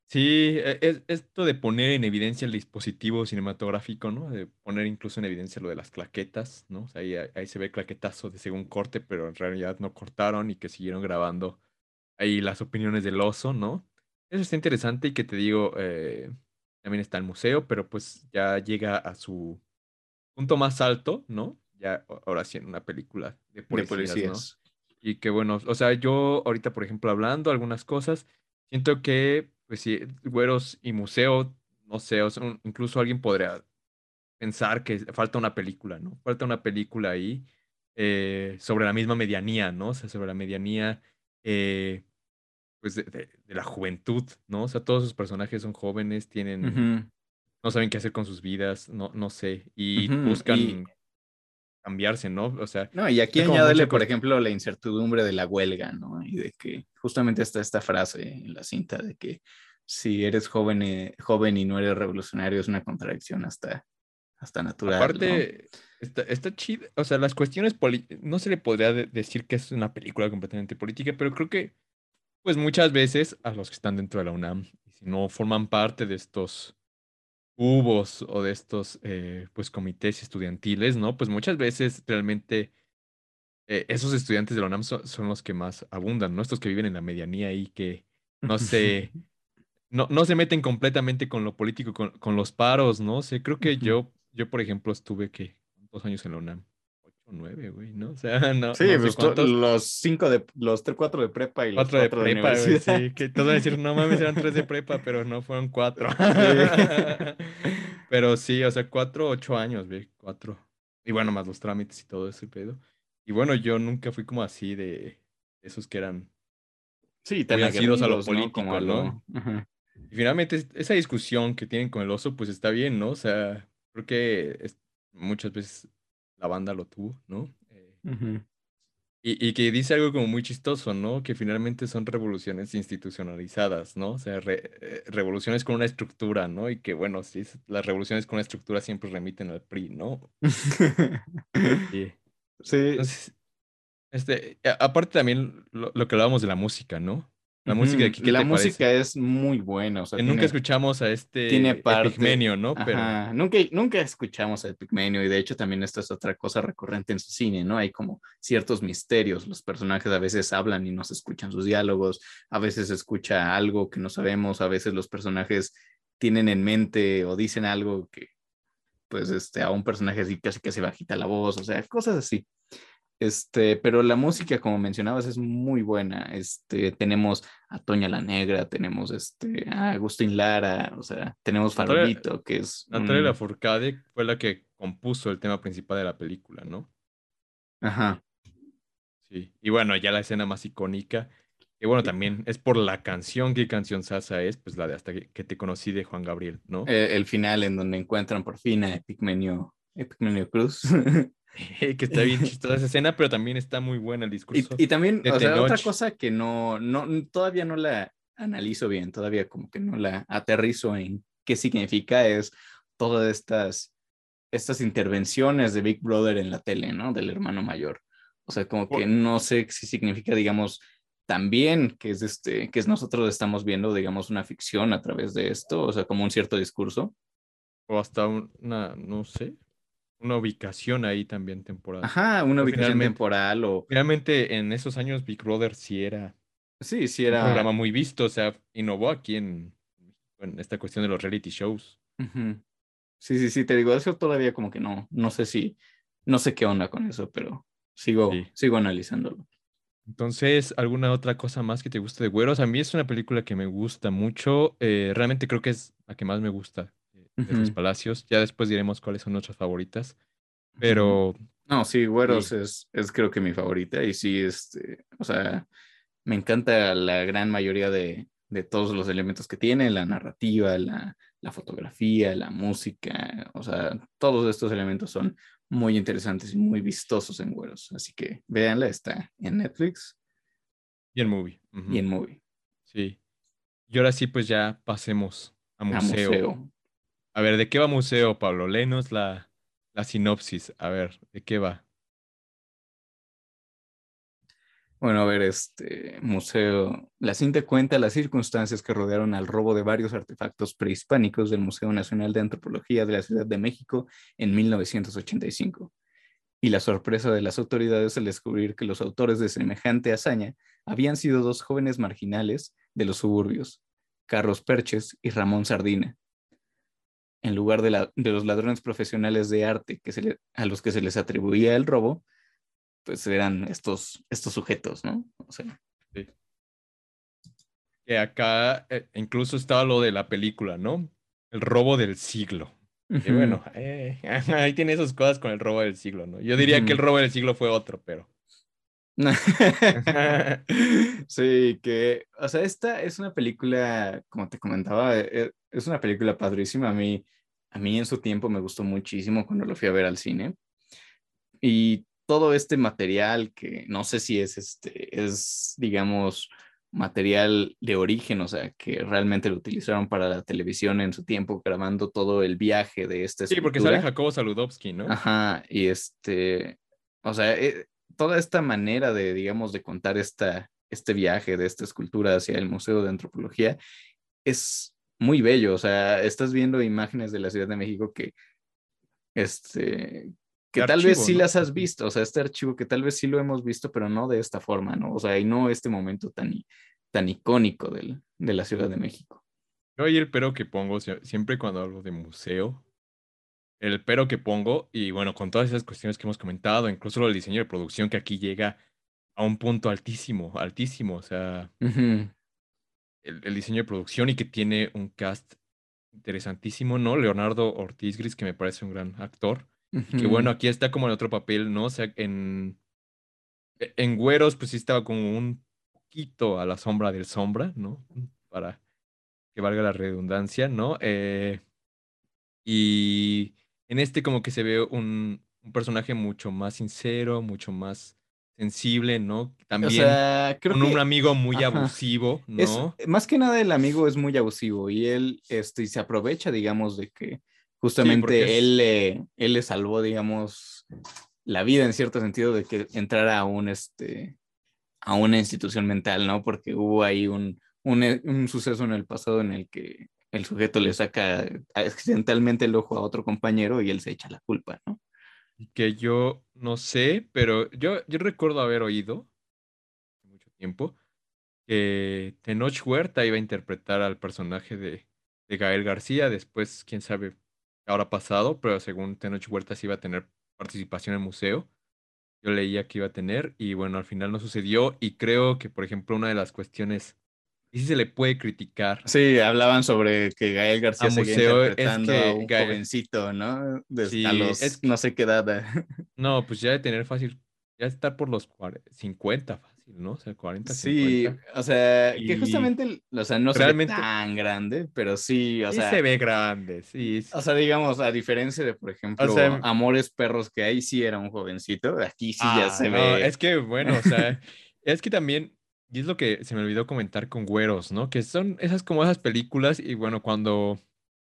Sí, e, es, esto de poner en evidencia el dispositivo cinematográfico, ¿no? De poner incluso en evidencia lo de las claquetas, ¿no? ahí, ahí se ve claquetazo de según corte, pero en realidad no cortaron y que siguieron grabando ahí las opiniones del oso, ¿no? Eso está interesante y que te digo, eh, también está el museo, pero pues ya llega a su punto más alto, ¿no? Ya ahora sí en una película de policías, Y que bueno, o sea, yo ahorita, por ejemplo, hablando algunas cosas, siento que, pues sí, Güeros y Museo, no sé, o sea, incluso alguien podría pensar que falta una película, ¿no? Falta una película ahí eh, sobre la misma medianía, ¿no? O sea, sobre la medianía, eh, pues, de, la juventud, ¿no? O sea, todos sus personajes son jóvenes, tienen, no saben qué hacer con sus vidas, no, no sé, y buscan cambiarse, ¿no? O sea... No, y aquí añádele, por ejemplo, la incertidumbre de la huelga, ¿no? Y de que justamente está esta frase en la cinta de que si eres joven, y, joven y no eres revolucionario es una contradicción hasta, hasta natural. Aparte, está, está chido, o sea, las cuestiones no se le podría decir que es una película completamente política, pero creo que pues muchas veces a los que están dentro de la UNAM, y si no forman parte de estos cubos o de estos eh, pues comités estudiantiles, ¿no? Pues muchas veces realmente eh, esos estudiantes de la UNAM son, los que más abundan, ¿no? Estos que viven en la medianía y que no se, no, no se meten completamente con lo político, con, con los paros, ¿no? sé, creo que yo, yo, por ejemplo, estuve que dos años en la UNAM nueve, güey, ¿no? O sea, no. Sí, pues los cinco de, los tres, cuatro de prepa y los cuatro, de prepa, güey, sí, que todo decir, no mames, eran tres de prepa, pero no fueron cuatro. pero sí, o sea, cuatro, ocho años, güey, cuatro. Y bueno, más los trámites y todo ese pedo. Y bueno, yo nunca fui como así de esos que eran sí, tan aguerridos a lo político, ¿no? Y finalmente esa discusión que tienen con el oso, pues está bien, ¿no? O sea, creo que muchas veces la banda lo tuvo, ¿no? Eh, y, y, que dice algo como muy chistoso, ¿no? Que finalmente son revoluciones institucionalizadas, ¿no? O sea, eh, revoluciones con una estructura, ¿no? Y que, bueno, sí, las revoluciones con una estructura siempre remiten al PRI, ¿no? sí. sí. Entonces, este, aparte también lo, que hablábamos de la música, ¿no? La música de aquí, La música es muy buena. nunca escuchamos a este tiene Epigmenio, ¿no? Pero... Nunca, nunca escuchamos a Epigmenio y de hecho también esta es otra cosa recurrente en su cine, ¿no? Hay como ciertos misterios. Los personajes a veces hablan y no se escuchan sus diálogos, a veces se escucha algo que no sabemos, a veces los personajes tienen en mente o dicen algo que pues este, a un personaje así casi que se bajita la voz, o sea, cosas así. Este, pero la música, como mencionabas, es muy buena. Este, tenemos a Toña la Negra, tenemos este, a Agustín Lara, o sea, tenemos Farolito, que es. Natalia Lafourcade fue la que compuso el tema principal de la película, ¿no? Ajá. Sí. Y bueno, ya la escena más icónica, que bueno, también es por la canción, ¿qué canción Sasa es? Pues la de Hasta que, te conocí de Juan Gabriel, ¿no? Eh, el final en donde encuentran por fin a Epigmenio, Epigmenio Cruz. que está bien chistosa esa escena, pero también está muy buena el discurso. Y, también, o sea, otra cosa que no, no, todavía no la analizo bien, todavía como que no la aterrizo en qué significa es todas estas, estas intervenciones de Big Brother en la tele, ¿no? Del hermano mayor. O sea, como que no sé si significa, digamos, también que es este, que es nosotros estamos viendo, digamos, una ficción a través de esto, o sea, como un cierto discurso. O hasta una, no sé, una ubicación ahí también temporal. Ajá, una ubicación temporal o... Realmente en esos años Big Brother sí era... Sí, sí era... Un programa muy visto, o sea, innovó aquí en, en esta cuestión de los reality shows. Sí, sí, sí, te digo, eso todavía como que no, no sé si, no sé qué onda con eso, pero sigo, sigo analizándolo. Entonces, ¿alguna otra cosa más que te guste de Güeros? A mí es una película que me gusta mucho. Eh, realmente creo que es la que más me gusta de los Palacios. Ya después diremos cuáles son nuestras favoritas. Pero. No, sí, Güeros Es, es creo que mi favorita. Y sí, este, o sea, me encanta la gran mayoría de, de todos los elementos que tiene, la narrativa, la, la, fotografía, la música, o sea, todos estos elementos son muy interesantes y muy vistosos en Güeros. Así que véanla, está en Netflix. Y en Movie. Y en Movie. Sí. Y ahora sí, pues ya pasemos a museo. A museo. A ver, ¿de qué va museo, Pablo? Lenos la, la sinopsis. A ver, ¿de qué va? Bueno, a ver, este museo, la cinta cuenta las circunstancias que rodearon al robo de varios artefactos prehispánicos del Museo Nacional de Antropología de la Ciudad de México en 1985. Y la sorpresa de las autoridades al descubrir que los autores de semejante hazaña habían sido dos jóvenes marginales de los suburbios, Carlos Perches y Ramón Sardina, en lugar de, los ladrones profesionales de arte que se a los que se les atribuía el robo, pues eran estos, estos sujetos, ¿no? O sea. Sí. Que acá eh, incluso estaba lo de la película, ¿no? El robo del siglo. Y bueno, eh, ahí tiene esas cosas con el robo del siglo, ¿no? Yo diría que el robo del siglo fue otro, pero. sí, que, o sea, esta es una película, como te comentaba, eh, es una película padrísima. A mí, a mí en su tiempo me gustó muchísimo cuando lo fui a ver al cine. Y todo este material que no sé si es este, es, digamos, material de origen, o sea, que realmente lo utilizaron para la televisión en su tiempo, grabando todo el viaje de este. Sí, porque sale Jacobo Saludowski, ¿no? Ajá, y este, o sea, eh, toda esta manera de, digamos, de contar esta, este viaje de esta escultura hacia el Museo de Antropología es muy bello, o sea, estás viendo imágenes de la Ciudad de México que, este, que tal vez sí las has visto, o sea, este archivo que tal vez sí lo hemos visto, pero no de esta forma, ¿no? O sea, y no este momento tan, tan icónico del, de la Ciudad de México. Yo y el pero que pongo, siempre cuando hablo de museo, el pero que pongo, y bueno, con todas esas cuestiones que hemos comentado, incluso el diseño de producción que aquí llega a un punto altísimo, altísimo, o sea, el, diseño de producción y que tiene un cast interesantísimo, ¿no? Leonardo Ortiz Gris, que me parece un gran actor. Y que bueno, aquí está como en otro papel, ¿no? O sea, en, e, en Güeros, pues sí estaba como un poquito a la sombra del sombra, ¿no? Para que valga la redundancia, ¿no? Eh, y en este como que se ve un, un personaje mucho más sincero, mucho más sensible, ¿no? También con un amigo muy abusivo, ¿no? más que nada el amigo es muy abusivo y él este, se aprovecha, digamos, de que justamente él, le, él le salvó, digamos, la vida en cierto sentido de que entrara a un, este, a una institución mental, ¿no? Porque hubo ahí un, un, un suceso en el pasado en el que el sujeto le saca accidentalmente el ojo a otro compañero y él se echa la culpa, ¿no? Que yo no sé, pero yo, yo recuerdo haber oído hace mucho tiempo que Tenoch Huerta iba a interpretar al personaje de, de Gael García. Después, quién sabe habrá pasado, pero según Tenoch Huerta sí iba a tener participación en el museo. Yo leía que iba a tener y bueno, al final no sucedió y creo que, por ejemplo, una de las cuestiones y si se le puede criticar. Sí, hablaban sobre que Gael García seguía interpretando a un jovencito, ¿no? Desde a los no sé qué edad. No, pues ya de tener fácil, ya estar por los 50 fácil, ¿no? O sea, 40, Sí, o sea, que justamente, o sea, no se ve tan grande, pero sí, o sí se ve grande, sí. O sea, digamos, a diferencia de, por ejemplo, Amores Perros, que ahí sí era un jovencito, aquí sí ya ah, se ve. Es que, bueno, o sea, es que también y es lo que se me olvidó comentar con Güeros, ¿no? Que son esas como esas películas y bueno, cuando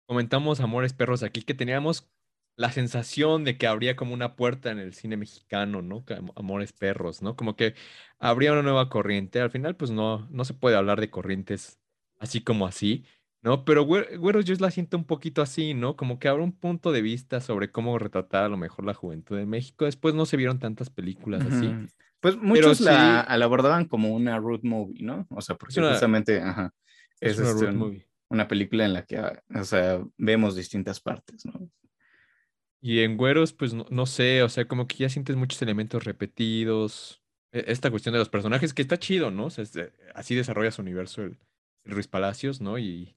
comentamos Amores Perros aquí, que teníamos la sensación de que habría como una puerta en el cine mexicano, ¿no? Amores Perros, ¿no? Como que habría una nueva corriente. Al final, pues no, no se puede hablar de corrientes así como así, ¿no? Pero Güeros yo la siento un poquito así, ¿no? Como que habrá un punto de vista sobre cómo retratar a lo mejor la juventud de México. Después no se vieron tantas películas así. Pues muchos la, abordaban como una road movie, ¿no? O sea, porque justamente, ajá, es, una, este, una, película en la que, ah, o sea, vemos distintas partes, ¿no? Y en Güeros, pues no, sé, o sea, como que ya sientes muchos elementos repetidos. E, esta cuestión de los personajes que está chido, ¿no? O sea, así desarrolla su universo el, Ruiz Palacios, ¿no? Y,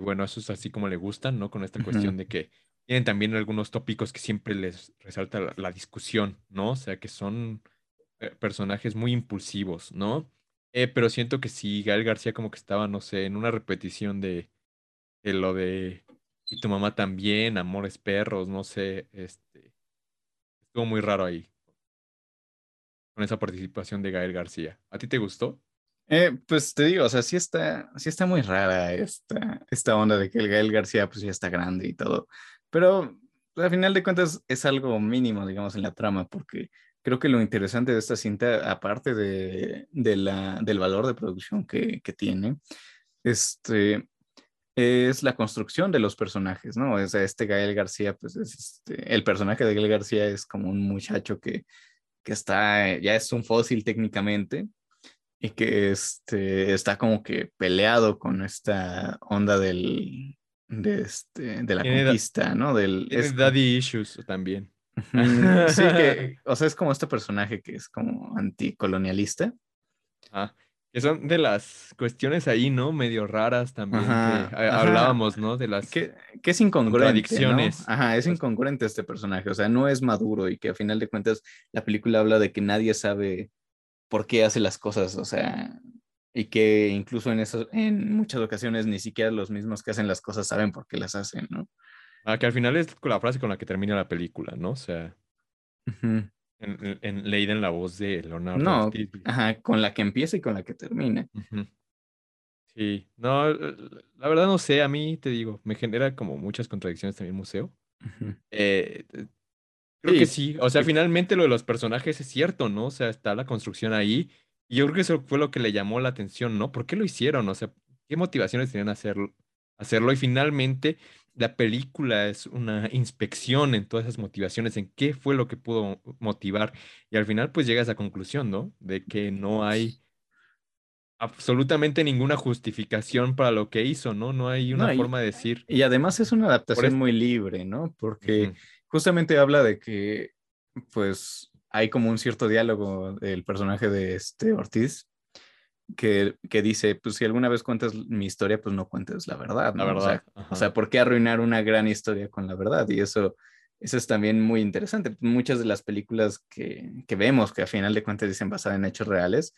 bueno, eso es así como le gustan, ¿no? Con esta cuestión de que tienen también algunos tópicos que siempre les resalta la discusión, ¿no? O sea, que son eh, personajes muy impulsivos, ¿no? Eh, pero siento que sí, Gael García como que estaba, no sé, en una repetición de, lo de y tu mamá también, Amores Perros, no sé, este estuvo muy raro ahí con esa participación de Gael García. ¿A ti te gustó? Eh, pues te digo, o sea, sí está, sí está muy rara esta, esta onda de que el Gael García pues ya está grande y todo, pero al final de cuentas es algo mínimo, digamos, en la trama, porque creo que lo interesante de esta cinta, aparte de, la, del valor de producción que, tiene, este, es la construcción de los personajes, ¿no? O sea, este Gael García, pues es este, el personaje de Gael García es como un muchacho que, que está, ya es un fósil técnicamente y que este, está como que peleado con esta onda del, de, este, de la conquista, ¿no? Del, es, daddy issues también. Sí, que, o sea, es como este personaje que es como anticolonialista. Ah, que son de las cuestiones ahí, ¿no? Medio raras también. que hablábamos, ¿no? De las que, que es incongruente. ¿no? Ajá, es incongruente este personaje. O sea, no es maduro y que a final de cuentas la película habla de que nadie sabe por qué hace las cosas. O sea, y que incluso en, eso, en muchas ocasiones ni siquiera los mismos que hacen las cosas saben por qué las hacen, ¿no? Ah, que al final es la frase con la que termina la película, ¿no? O sea, en, leída en la voz de Leonardo. No, ajá, con la que empieza y con la que termina. Sí, no, la verdad no sé, a mí te digo, me genera como muchas contradicciones también el museo. Eh, creo que sí, o sea, finalmente lo de los personajes es cierto, ¿no? O sea, está la construcción ahí. Y yo creo que eso fue lo que le llamó la atención, ¿no? ¿Por qué lo hicieron? O sea, ¿qué motivaciones tenían hacerlo? hacerlo? Y finalmente la película es una inspección en todas esas motivaciones, en qué fue lo que pudo motivar. Y al final, pues llega a esa conclusión, ¿no? De que no hay absolutamente ninguna justificación para lo que hizo, ¿no? No hay una forma de decir. Y además es una adaptación muy libre, ¿no? Porque justamente habla de que, pues, hay como un cierto diálogo del personaje de este Ortiz que, dice, pues si alguna vez cuentas mi historia, pues no cuentes la verdad. ¿no? La verdad. O sea, ¿por qué arruinar una gran historia con la verdad? Y eso, eso es también muy interesante. Muchas de las películas que, que vemos, que a final de cuentas dicen basada en hechos reales,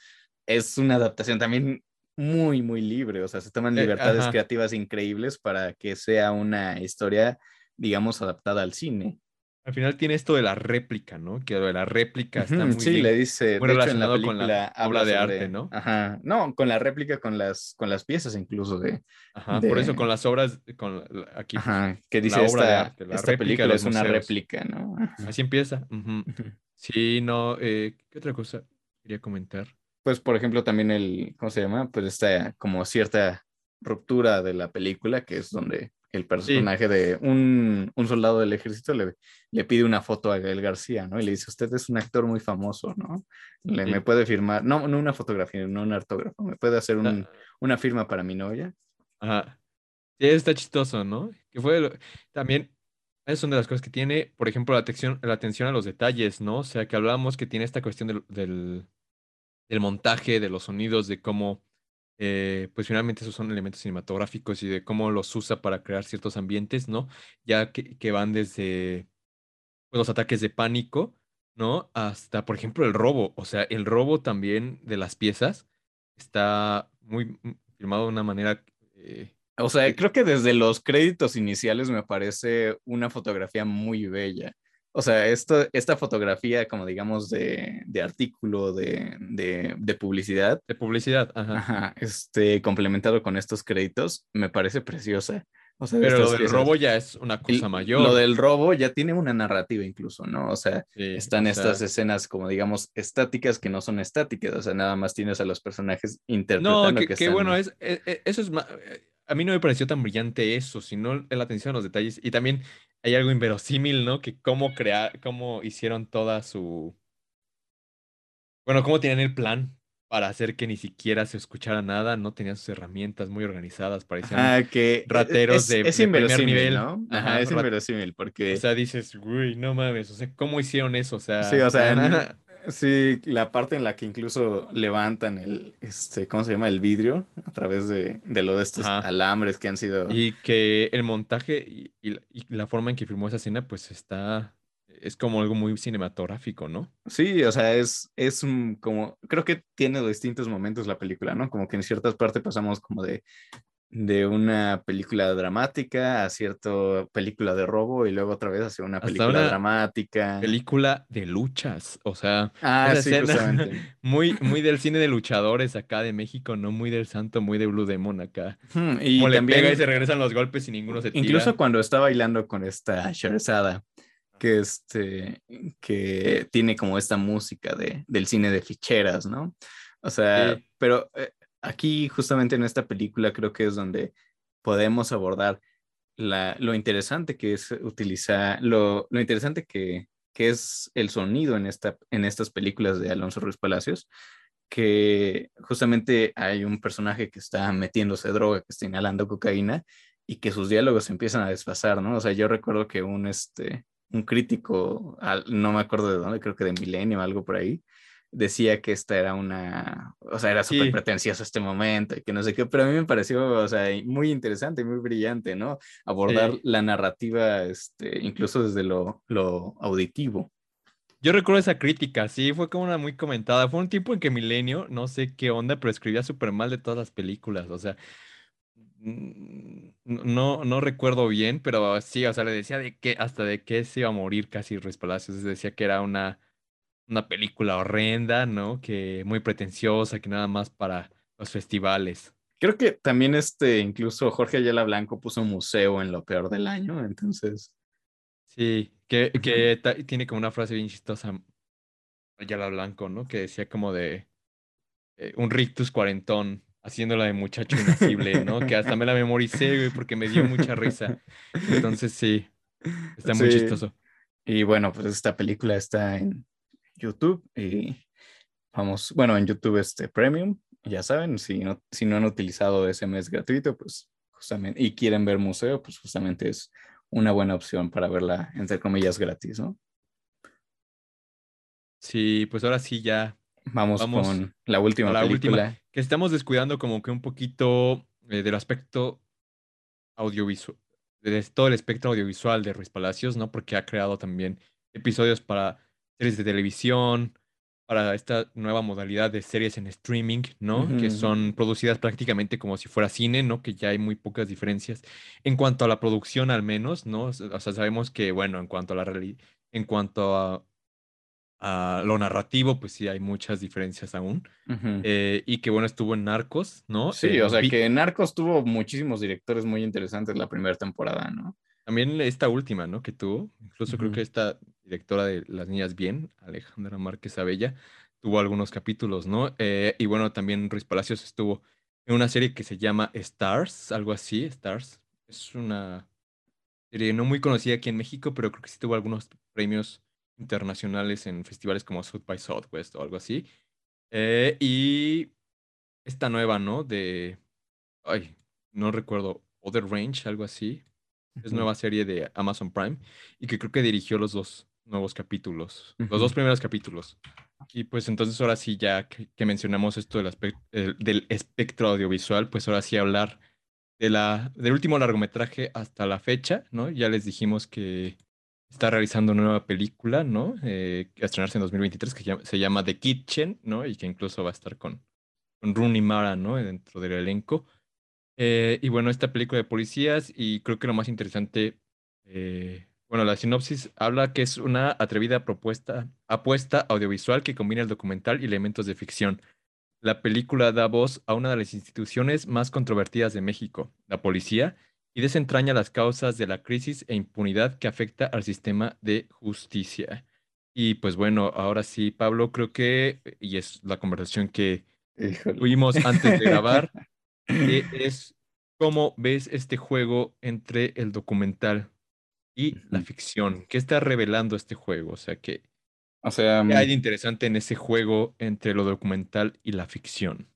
es una adaptación también muy, muy libre. O sea, se toman eh, libertades creativas increíbles para que sea una historia, digamos, adaptada al cine. Al final tiene esto de la réplica, ¿no? Que lo de la réplica está muy Sí, le dice, muy relacionado con la obra de arte, ¿no? Ajá, no, con la réplica, con las, con las piezas incluso de... Ajá, por eso con las obras, con aquí. Pues, ajá, que dice la obra esta, de arte, la esta película es una réplica, ¿no? Así empieza. Sí, no, eh, ¿qué otra cosa quería comentar? pues, por ejemplo, también el, ¿cómo se llama? Pues está como cierta ruptura de la película, que es donde el personaje de un, un, soldado del ejército le, le, pide una foto a Gael García, ¿no? Y le dice, usted es un actor muy famoso, ¿no? Le, Me puede firmar, no, no una fotografía, no un autógrafo, me puede hacer un, ah. una firma para mi novia. Ajá. Sí, está chistoso, ¿no? Que fue también, esas son de las cosas que tiene, por ejemplo, la atención, la atención a los detalles, ¿no? O sea, que hablábamos que tiene esta cuestión del, del, del montaje, de los sonidos, de cómo eh, pues finalmente esos son elementos cinematográficos y de cómo los usa para crear ciertos ambientes, ¿no? Ya que, van desde pues, los ataques de pánico, ¿no? Hasta, por ejemplo, el robo. O sea, el robo también de las piezas está muy mm, filmado de una manera... Eh, o sea, creo que desde los créditos iniciales me parece una fotografía muy bella. O sea, esto, esta fotografía, como digamos, de, de artículo, de, de, publicidad. De publicidad, ajá. ajá. Este, complementado con estos créditos, me parece preciosa. O sea, Pero lo del robo ya es una cosa mayor. Lo del robo ya tiene una narrativa incluso, ¿no? O sea, están estas escenas como digamos estáticas que no son estáticas, o sea, nada más tienes a los personajes interpretando. No, que, que, bueno, es, e, e, eso es más, a mí no me pareció tan brillante eso, sino la atención a los detalles. Y también hay algo inverosímil, ¿no? Que cómo crear, cómo hicieron toda su. Bueno, cómo tenían el plan para hacer que ni siquiera se escuchara nada, no tenían sus herramientas muy organizadas, parecían ah, que e, rateros de, es primer nivel. ¿no? Ajá, es inverosímil porque... O sea, dices, uy, no mames, o sea, ¿cómo hicieron eso? O sea, sí, o sea, Sí, la parte en la que incluso levantan el, este, ¿cómo se llama? El vidrio a través de, de lo de estos alambres que han sido. Y que el montaje y, la forma en que filmó esa escena, pues está, es como algo muy cinematográfico, ¿no? Sí, o sea, es, es como, creo que tiene distintos momentos la película, ¿no? Como que en ciertas partes pasamos como de de una película dramática a cierta película de robo y luego otra vez hacia una película dramática. Película de luchas, o sea, ah, sí, muy, muy del cine de luchadores acá de México, no muy del santo, muy de Blue Demon acá. y Como le pega y se regresan los golpes y ninguno se tira. Incluso cuando está bailando con esta Sherzada, que, este, que tiene como esta música de, del cine de ficheras, ¿no? O sea, pero eh, aquí justamente en esta película creo que es donde podemos abordar la, lo interesante que es utilizar, lo, lo interesante que, que, es el sonido en, esta, en estas películas de Alonso Ruiz Palacios, que justamente hay un personaje que está metiéndose droga, que está inhalando cocaína y que sus diálogos empiezan a desfasar, ¿no? O sea, yo recuerdo que un, este, un crítico, no me acuerdo de dónde, creo que de Milenio o algo por ahí, decía que esta era una, o sea, era súper pretencioso este momento y que no sé qué, pero a mí me pareció, o sea, muy interesante, muy brillante, ¿no? Abordar la narrativa, este, incluso desde lo, lo auditivo. Yo recuerdo esa crítica, sí, fue como una muy comentada. Fue un tiempo en que Milenio, no sé qué onda, pero escribía súper mal de todas las películas. O sea, mm, no, no recuerdo bien, pero sí, o sea, le decía de que hasta de qué se iba a morir casi Ruiz Palacios. Decía que era una una película horrenda, ¿no? Que muy pretenciosa, que nada más para los festivales. Creo que también este, incluso Jorge Ayala Blanco puso un museo en lo peor del año, entonces. Sí, que, que tiene como una frase bien chistosa Ayala Blanco, ¿no? Que decía como de eh, un rictus cuarentón, haciéndola de muchacho inasible, ¿no? que hasta me la memoricé, güey, porque me dio mucha risa. Entonces sí, está muy chistoso. Y bueno, pues esta película está en YouTube y vamos, bueno, en YouTube este Premium, ya saben, si no, si no han utilizado ese mes gratuito, pues justamente, y quieren ver museo, pues justamente es una buena opción para verla, entre comillas, gratis, ¿no? Sí, pues ahora sí ya. Vamos, con la última la Última, que estamos descuidando como que un poquito eh, del aspecto audiovisual, de todo el espectro audiovisual de Ruiz Palacios, ¿no? Porque ha creado también episodios para series de televisión, para esta nueva modalidad de series en streaming, ¿no? Que son producidas prácticamente como si fuera cine, ¿no? Que ya hay muy pocas diferencias en cuanto a la producción al menos, ¿no? O sea, sabemos que, bueno, en cuanto a la en cuanto a, a, lo narrativo, pues sí hay muchas diferencias aún. Eh, y que, bueno, estuvo en Narcos, ¿no? Sí, o sea, que en Narcos tuvo muchísimos directores muy interesantes la primera temporada, ¿no? También esta última, ¿no? Que tuvo, incluso creo que esta directora de Las Niñas Bien, Alejandra Márquez Abella, tuvo algunos capítulos, ¿no? Eh, y bueno, también Ruiz Palacios estuvo en una serie que se llama Stars, algo así, Stars. Es una serie no muy conocida aquí en México, pero creo que sí tuvo algunos premios internacionales en festivales como South by Southwest o algo así. Eh, y esta nueva, ¿no? De, ay, no recuerdo, Other Range, algo así. Es nueva serie de Amazon Prime y que creo que dirigió los dos nuevos capítulos, los dos primeros capítulos. Y pues entonces ahora sí, ya que, mencionamos esto del, aspecto, del espectro audiovisual, pues ahora sí hablar de la, del último largometraje hasta la fecha, ¿no? Ya les dijimos que está realizando una nueva película, ¿no? Eh, a estrenarse en 2023, que se llama The Kitchen, ¿no? Y que incluso va a estar con, con Rooney Mara, ¿no? Dentro del elenco. Eh, y bueno, esta película de policías, y creo que lo más interesante, eh, bueno, la sinopsis habla que es una atrevida propuesta, apuesta audiovisual que combina el documental y elementos de ficción. La película da voz a una de las instituciones más controvertidas de México, la policía, y desentraña las causas de la crisis e impunidad que afecta al sistema de justicia. Y pues bueno, ahora sí, Pablo, creo que, y es la conversación que tuvimos antes de grabar, eh, es cómo ves este juego entre el documental y la ficción. ¿Qué está revelando este juego? O sea, ¿qué, o sea, ¿qué hay de mm interesante en ese juego entre lo documental y la ficción?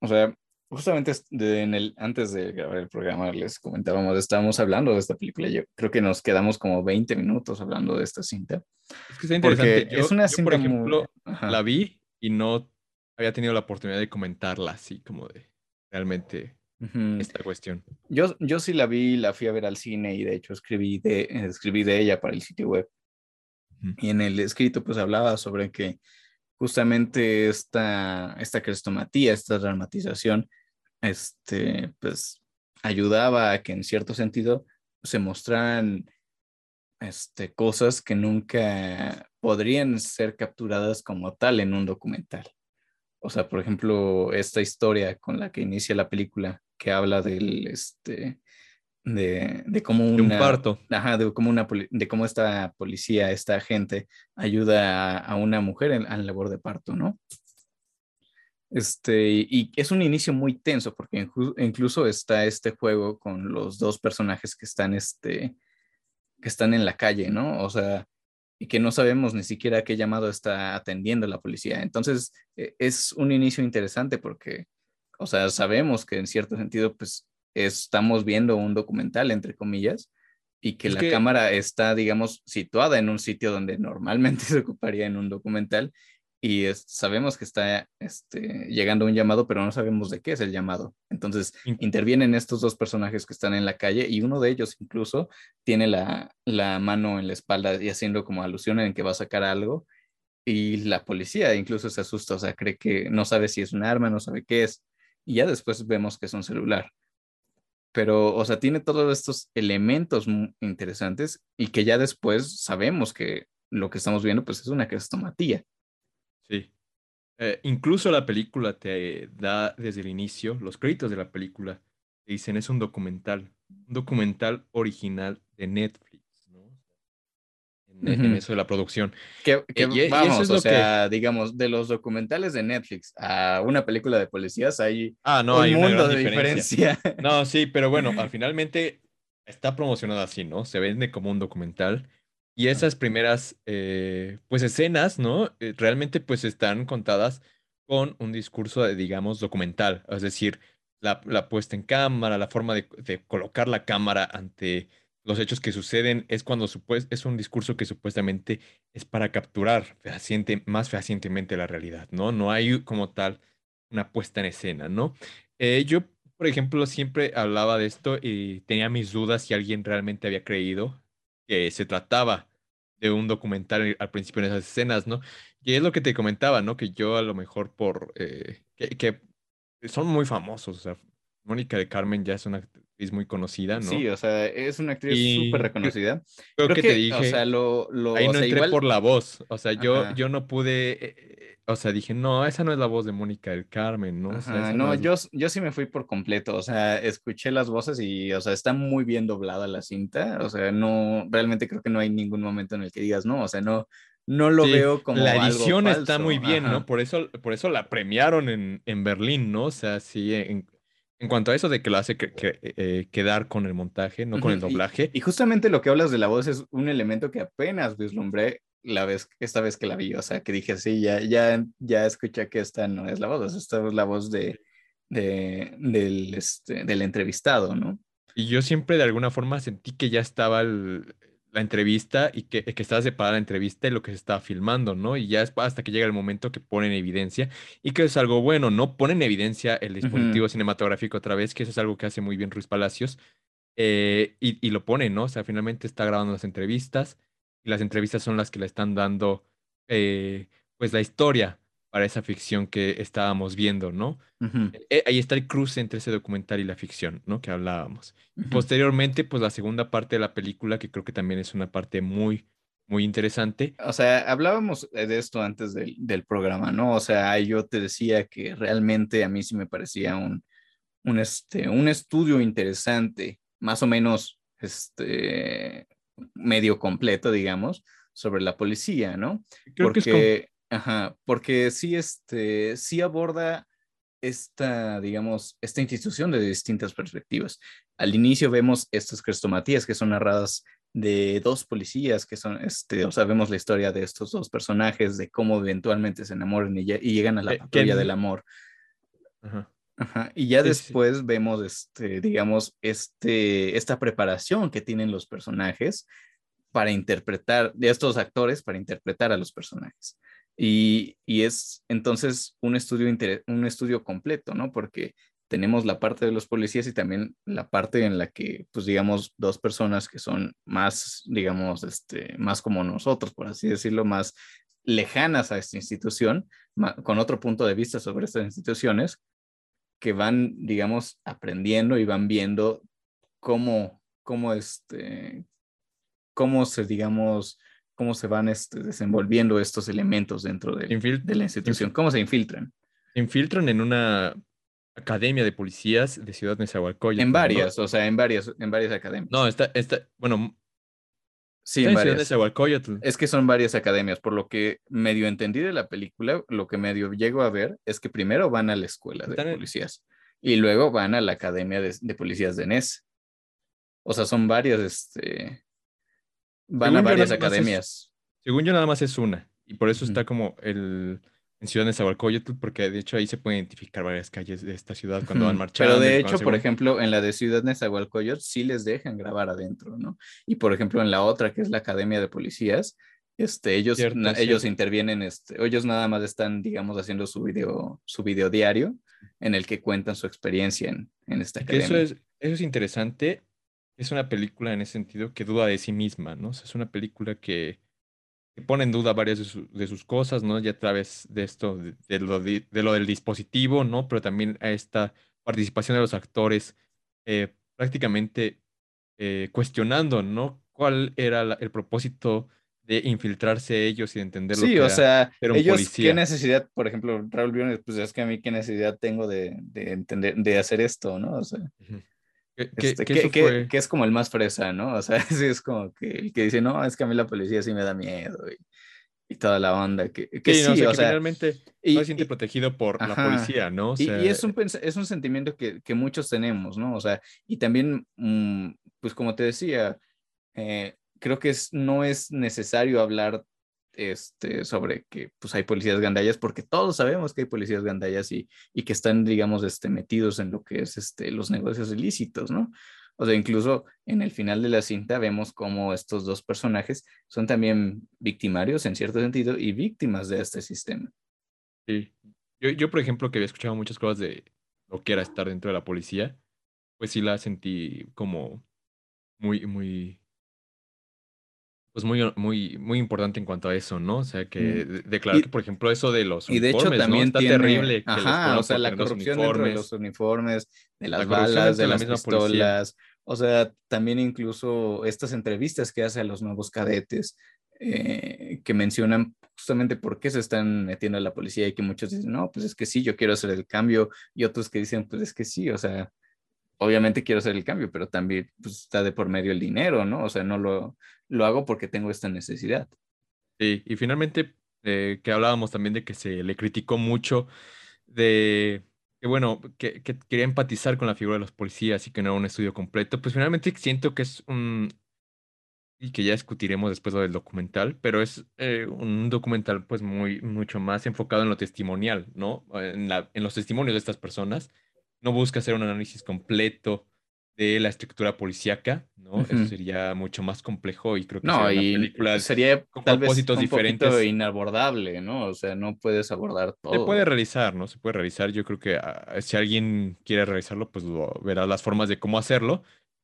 O sea, justamente en el, antes de grabar el programa les comentábamos, estábamos hablando de esta película. Yo creo que nos quedamos como 20 minutos hablando de esta cinta. Es que está interesante. es una cinta por ejemplo, la vi y no había tenido la oportunidad de comentarla así como de realmente esta cuestión. Yo, yo sí la vi, la fui a ver al cine y de hecho escribí de, escribí de ella para el sitio web. Y en el escrito pues hablaba sobre que justamente esta, esta crestomatía, esta dramatización, este, pues ayudaba a que en cierto sentido se mostraran este, cosas que nunca podrían ser capturadas como tal en un documental. O sea, por ejemplo, esta historia con la que inicia la película, que habla del, este, de, de cómo una, un parto. Ajá, de cómo, una, de cómo esta policía, esta agente, ayuda a, una mujer en, en, labor de parto, ¿no? Este, y es un inicio muy tenso porque incluso está este juego con los dos personajes que están, este, que están en la calle, ¿no? O sea, y que no sabemos ni siquiera qué llamado está atendiendo la policía. Entonces, e, es un inicio interesante porque o sea, sabemos que en cierto sentido, pues estamos viendo un documental, entre comillas, y que la cámara está, digamos, situada en un sitio donde normalmente se ocuparía en un documental y sabemos que está este, llegando un llamado, pero no sabemos de qué es el llamado. Entonces, intervienen estos dos personajes que están en la calle y uno de ellos incluso tiene la, la mano en la espalda y haciendo como alusión en que va a sacar algo y la policía incluso se asusta, o sea, cree que no sabe si es un arma, no sabe qué es y ya después vemos que es un celular. Pero, o sea, tiene todos estos elementos interesantes y que ya después sabemos que lo que estamos viendo pues es una crestomatía. Sí. Eh, incluso la película te da desde el inicio, los créditos de la película, te dicen es un documental, un documental original de Netflix en, eso de la producción. Que, eh, vamos, o sea, digamos, de los documentales de Netflix a una película de policías hay ah, no, un hay mundo de diferencia. No, sí, pero bueno, al finalmente está promocionado así, ¿no? Se vende como un documental. Y esas primeras, eh, pues, escenas, ¿no? Eh, realmente, pues, están contadas con un discurso, de, digamos, documental. Es decir, la, la puesta en cámara, la forma de, de colocar la cámara ante los hechos que suceden es cuando es un discurso que supuestamente es para capturar fehaciente, más fehacientemente la realidad, ¿no? No hay como tal una puesta en escena, ¿no? Eh, yo, por ejemplo, siempre hablaba de esto y tenía mis dudas si alguien realmente había creído que se trataba de un documental al principio en esas escenas, ¿no? Y es lo que te comentaba, ¿no? Que yo a lo mejor por... Eh, que, que, son muy famosos, o sea, Mónica de Carmen ya es una es muy conocida, ¿no? Sí, o sea, es una actriz súper reconocida. Creo, que, te dije, o sea, lo, lo ahí no entré por la voz, o sea, yo, yo no pude, eh, o sea, dije, no, esa no es la voz de Mónica del Carmen, ¿no? no, yo, yo sí me fui por completo, o sea, escuché las voces y, o sea, está muy bien doblada la cinta, o sea, no, realmente creo que no hay ningún momento en el que digas, no, o sea, no, no lo veo como la edición está muy bien, ¿no? Por eso, por eso la premiaron en, en Berlín, ¿no? O sea, sí, en, en cuanto a eso de que lo hace que, eh, quedar con el montaje, no con el doblaje. Y, justamente lo que hablas de la voz es un elemento que apenas vislumbré la vez, esta vez que la vi, o sea, que dije, sí, ya, ya, ya escuché que esta no es la voz, esta es la voz de, de del, este, del entrevistado, ¿no? Y yo siempre de alguna forma sentí que ya estaba el, la entrevista y que, que estaba separada la entrevista y lo que se estaba filmando, ¿no? Y ya es hasta que llega el momento que ponen evidencia y que es algo bueno, ¿no? Ponen evidencia el dispositivo cinematográfico otra vez, que eso es algo que hace muy bien Ruiz Palacios, eh, y, y, lo ponen, ¿no? O sea, finalmente está grabando las entrevistas y las entrevistas son las que le están dando, eh, pues, la historia para esa ficción que estábamos viendo, ¿no? Eh, ahí está el cruce entre ese documental y la ficción, ¿no? Que hablábamos. Posteriormente, pues la segunda parte de la película, que creo que también es una parte muy, muy interesante. O sea, hablábamos de esto antes del, del programa, ¿no? O sea, yo te decía que realmente a mí sí me parecía un, un, este, un estudio interesante, más o menos este, medio completo, digamos, sobre la policía, ¿no? Creo Porque... que es Ajá, porque sí, este, sí aborda esta, digamos, esta institución de distintas perspectivas. Al inicio vemos estas crestomatías que son narradas de dos policías que son, este, o sea, vemos la historia de estos dos personajes, de cómo eventualmente se enamoran y, llegan a la patrulla del amor. Ajá. Ajá. Y ya después vemos, este, digamos, este, esta preparación que tienen los personajes para interpretar, de estos actores para interpretar a los personajes. Y, es entonces un estudio, un estudio completo, ¿no? Porque tenemos la parte de los policías y también la parte en la que, pues digamos, dos personas que son más, digamos, este, más como nosotros, por así decirlo, más lejanas a esta institución, con otro punto de vista sobre estas instituciones, que van, digamos, aprendiendo y van viendo cómo, cómo, este, cómo se, digamos, cómo se van este, desenvolviendo estos elementos dentro de, de la institución, cómo se infiltran. Infiltran en una academia de policías de Ciudad Nezahualcóyotl. En varias, o sea, en varias, en varias academias. No, está, está, bueno. Sí, en, varias. Nezahualcóyotl. Es que son varias academias, por lo que medio entendí de la película, lo que medio llego a ver es que primero van a la escuela de policías y luego van a la academia de, de policías de NES. O sea, son varias, este, Van a varias academias. según yo, nada más es una. Y por eso está como el, en Ciudad de Nezahualcóyotl, porque de hecho ahí se pueden identificar varias calles de esta ciudad cuando van marchando. Pero de hecho, por ejemplo, en la de Ciudad de Nezahualcóyotl sí les dejan grabar adentro, ¿no? Y por ejemplo, en la otra, que es la Academia de Policías, este, ellos, ellos intervienen, este, ellos nada más están, digamos, haciendo su video, su video diario en el que cuentan su experiencia en, en esta academia. Eso es, eso es interesante es una película en ese sentido que duda de sí misma, ¿no? es una película que, pone en duda varias de, sus cosas, ¿no? Ya a través de esto, de, lo, del dispositivo, ¿no? Pero también a esta participación de los actores, eh, prácticamente eh, cuestionando, ¿no? ¿Cuál era el propósito de infiltrarse ellos y de entender lo sí, o sea, ellos, ¿qué necesidad, por ejemplo, Raúl Briones, pues es que a mí qué necesidad tengo de, entender, de hacer esto, ¿no? O sea, este, que, es como el más fresa, ¿no? O sea, sí es como que el que dice, no, es que a mí la policía sí me da miedo y, toda la onda. Que, que sí, o sea, finalmente no se siente protegido por la policía, ¿no? y, es, un, es un sentimiento que, que, muchos tenemos, ¿no? O sea, y también, mm, pues como te decía, eh, creo que es, no es necesario hablar este, sobre que pues hay policías gandallas, porque todos sabemos que hay policías gandallas y, y que están, digamos, este, metidos en lo que es este, los negocios ilícitos, ¿no? O sea, incluso en el final de la cinta vemos como estos dos personajes son también victimarios en cierto sentido y víctimas de este sistema. Sí. Yo, yo, por ejemplo, que había escuchado muchas cosas de lo que era estar dentro de la policía, pues sí la sentí como muy, muy, pues muy, muy, muy importante en cuanto a eso, ¿no? O sea, que mm. declarar que, por ejemplo, eso de los y de hecho también está terrible. Ajá, o sea, la corrupción de los uniformes, de las balas, de las pistolas. O sea, también incluso estas entrevistas que hace a los nuevos cadetes eh, que mencionan justamente por qué se están metiendo a la policía y que muchos dicen, no, pues es que sí, yo quiero hacer el cambio y otros que dicen, pues es que sí, o sea, obviamente quiero hacer el cambio, pero también pues, está de por medio el dinero, ¿no? O sea, no lo, lo hago porque tengo esta necesidad. Sí, y finalmente eh, que hablábamos también de que se le criticó mucho de que bueno, que, que, quería empatizar con la figura de los policías y que no era un estudio completo, pues finalmente siento que es un, y que ya discutiremos después del documental, pero es eh, un documental pues muy, mucho más enfocado en lo testimonial, ¿no? En, la, en los testimonios de estas personas. No busca hacer un análisis completo de la estructura policíaca, ¿no? Eso sería mucho más complejo y creo que no, sería una película sería con tal propósitos vez un diferentes. inabordable, ¿no? O sea, no puedes abordar todo. Se puede realizar, ¿no? Se puede realizar. Yo creo que ah, si alguien quiere realizarlo, pues verá las formas de cómo hacerlo.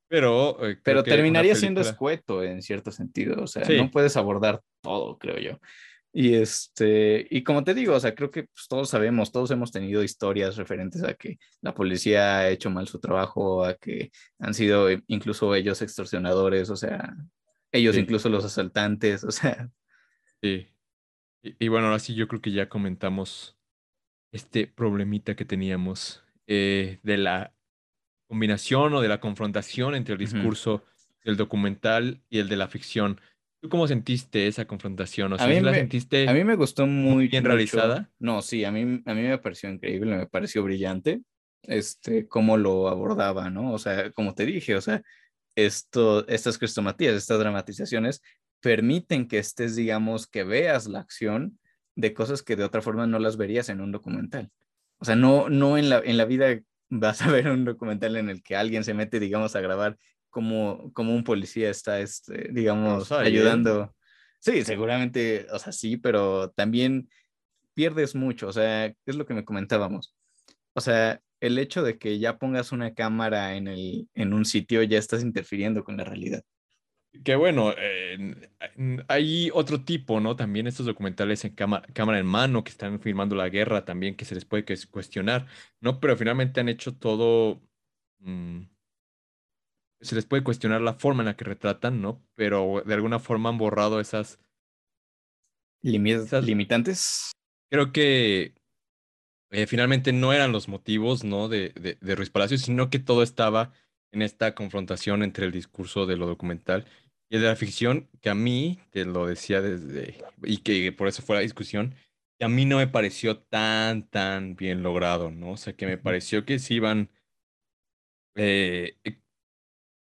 Pero, eh, pero terminaría siendo escueto en cierto sentido. O sea, no puedes abordar todo, creo yo. Y este, y como te digo, o sea, creo que pues, todos sabemos, todos hemos tenido historias referentes a que la policía ha hecho mal su trabajo, a que han sido incluso ellos extorsionadores, o sea, ellos incluso los asaltantes, o sea. Sí. Y, bueno, ahora sí yo creo que ya comentamos este problemita que teníamos eh, de la combinación o de la confrontación entre el discurso del documental y el de la ficción. ¿Tú cómo sentiste esa confrontación? O sea, a mí la me, sentiste a mí me gustó muy bien realizada? No, sí, a mí, a mí me pareció increíble, me pareció brillante este, cómo lo abordaba, ¿no? O sea, como te dije, o sea, esto, estas cristomatías, estas dramatizaciones permiten que estés, digamos, que veas la acción de cosas que de otra forma no las verías en un documental. O sea, no, no en, la, en la vida vas a ver un documental en el que alguien se mete, digamos, a grabar como, como un policía está, este, digamos, ayudando. Sí, seguramente, o sea, sí, pero también pierdes mucho, o sea, es lo que me comentábamos. O sea, el hecho de que ya pongas una cámara en, el, en un sitio ya estás interfiriendo con la realidad. Que bueno, hay otro tipo, ¿no? También estos documentales en cámara en mano que están filmando la guerra también que se les puede cuestionar, ¿no? Pero finalmente han hecho todo, mm, se les puede cuestionar la forma en la que retratan, ¿no? Pero de alguna forma han borrado esas, limitantes. Creo que eh, finalmente no eran los motivos, ¿no? De, de, de Ruiz Palacios, sino que todo estaba en esta confrontación entre el discurso de lo documental y el de la ficción, que a mí, te lo decía desde, y que por eso fue la discusión, que a mí no me pareció tan, tan bien logrado, ¿no? O sea, que me pareció que sí iban eh,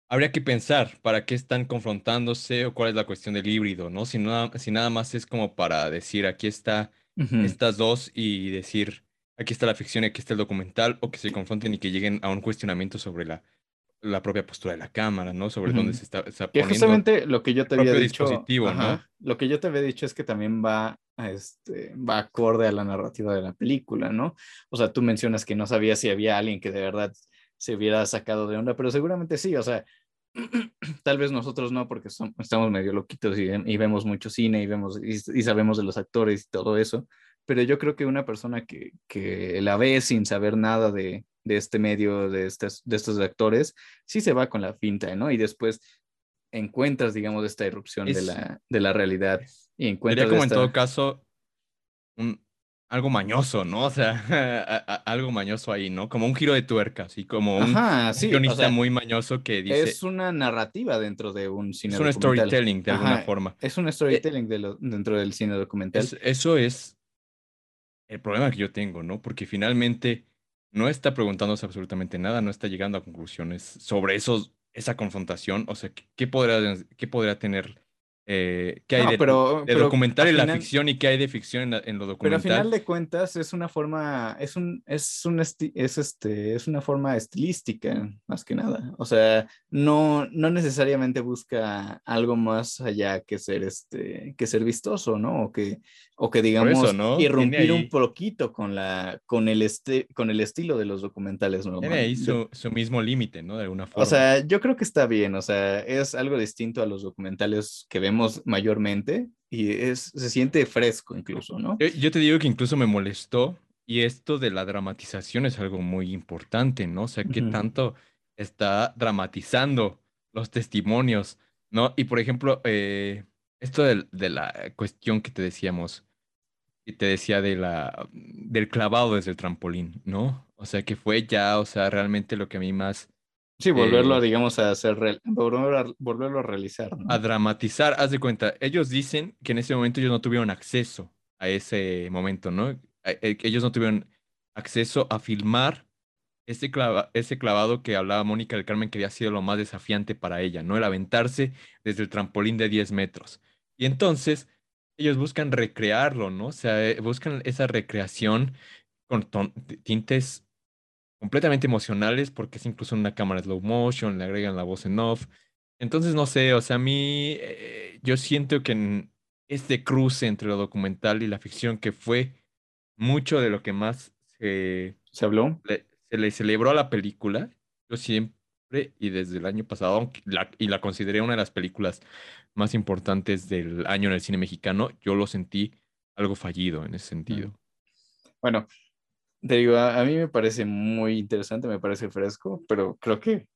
habría que pensar para qué están confrontándose o cuál es la cuestión del híbrido, ¿no? Si nada, si nada más es como para decir aquí está estas dos y decir aquí está la ficción y aquí está el documental, o que se confronten y que lleguen a un cuestionamiento sobre la, la propia postura de la cámara, ¿no? Sobre dónde se está, está poniendo. justamente lo que yo te había dicho. ¿no? Lo que yo te había dicho es que también va, este, va acorde a la narrativa de la película, ¿no? O sea, tú mencionas que no sabías si había alguien que de verdad se hubiera sacado de onda, pero seguramente sí, o sea, tal vez nosotros no, porque estamos medio loquitos y, vemos mucho cine y, vemos, y, sabemos de los actores y todo eso, pero yo creo que una persona que, que la ve sin saber nada de, de este medio, de, estos, de estos actores, sí se va con la finta, ¿no? Y después encuentras, digamos, esta irrupción de, la, de la realidad. Y encuentras como en todo caso un, algo mañoso, ¿no? O sea, algo mañoso ahí, ¿no? Como un giro de tuerca, así como un, guionista muy mañoso que dice... Es una narrativa dentro de un cine Es un storytelling, de alguna forma. Es un storytelling dentro del cine documental. eso es el problema que yo tengo, ¿no? Porque finalmente no está preguntándose absolutamente nada, no está llegando a conclusiones sobre esos, esa confrontación. O sea, ¿qué, podría, qué podría tener eh, qué hay de, pero, documental en la ficción y qué hay de ficción en, lo documental. Pero al final de cuentas es una forma, es un, es un es este, es una forma estilística, más que nada. O sea, no, no necesariamente busca algo más allá que ser este, que ser vistoso, ¿no? O que, o que digamos, irrumpir un poquito con la, con el este, con el estilo de los documentales Tiene ahí su, su mismo límite, ¿no? De alguna forma. O sea, yo creo que está bien, o sea, es algo distinto a los documentales que vemos mayormente y es, se siente fresco incluso, ¿no? Yo, te digo que incluso me molestó y esto de la dramatización es algo muy importante, ¿no? O sea, que tanto está dramatizando los testimonios, ¿no? Y por ejemplo, eh, esto de, de, la cuestión que te decíamos, y te decía de la, del clavado desde el trampolín, ¿no? O sea, que fue ya, o sea, realmente lo que a mí más Sí, volverlo, a, digamos, a hacer, volverlo a realizar. A dramatizar, haz de cuenta. Ellos dicen que en ese momento ellos no tuvieron acceso a ese momento, ¿no? Eh, ellos no tuvieron acceso a filmar ese, ese clavado que hablaba Mónica del Carmen que había sido lo más desafiante para ella, ¿no? El aventarse desde el trampolín de 10 metros. Y entonces ellos buscan recrearlo, ¿no? O sea, eh, buscan esa recreación con tintes completamente emocionales porque es incluso una cámara slow motion, le agregan la voz en off. Entonces, no sé, o sea, a mí eh, yo siento que en este cruce entre lo documental y la ficción que fue mucho de lo que más se, ¿Se habló, se le celebró a la película. Yo siempre y desde el año pasado, y la consideré una de las películas más importantes del año en el cine mexicano, yo lo sentí algo fallido en ese sentido. Bueno, te digo, a, mí me parece muy interesante, me parece fresco, pero creo que,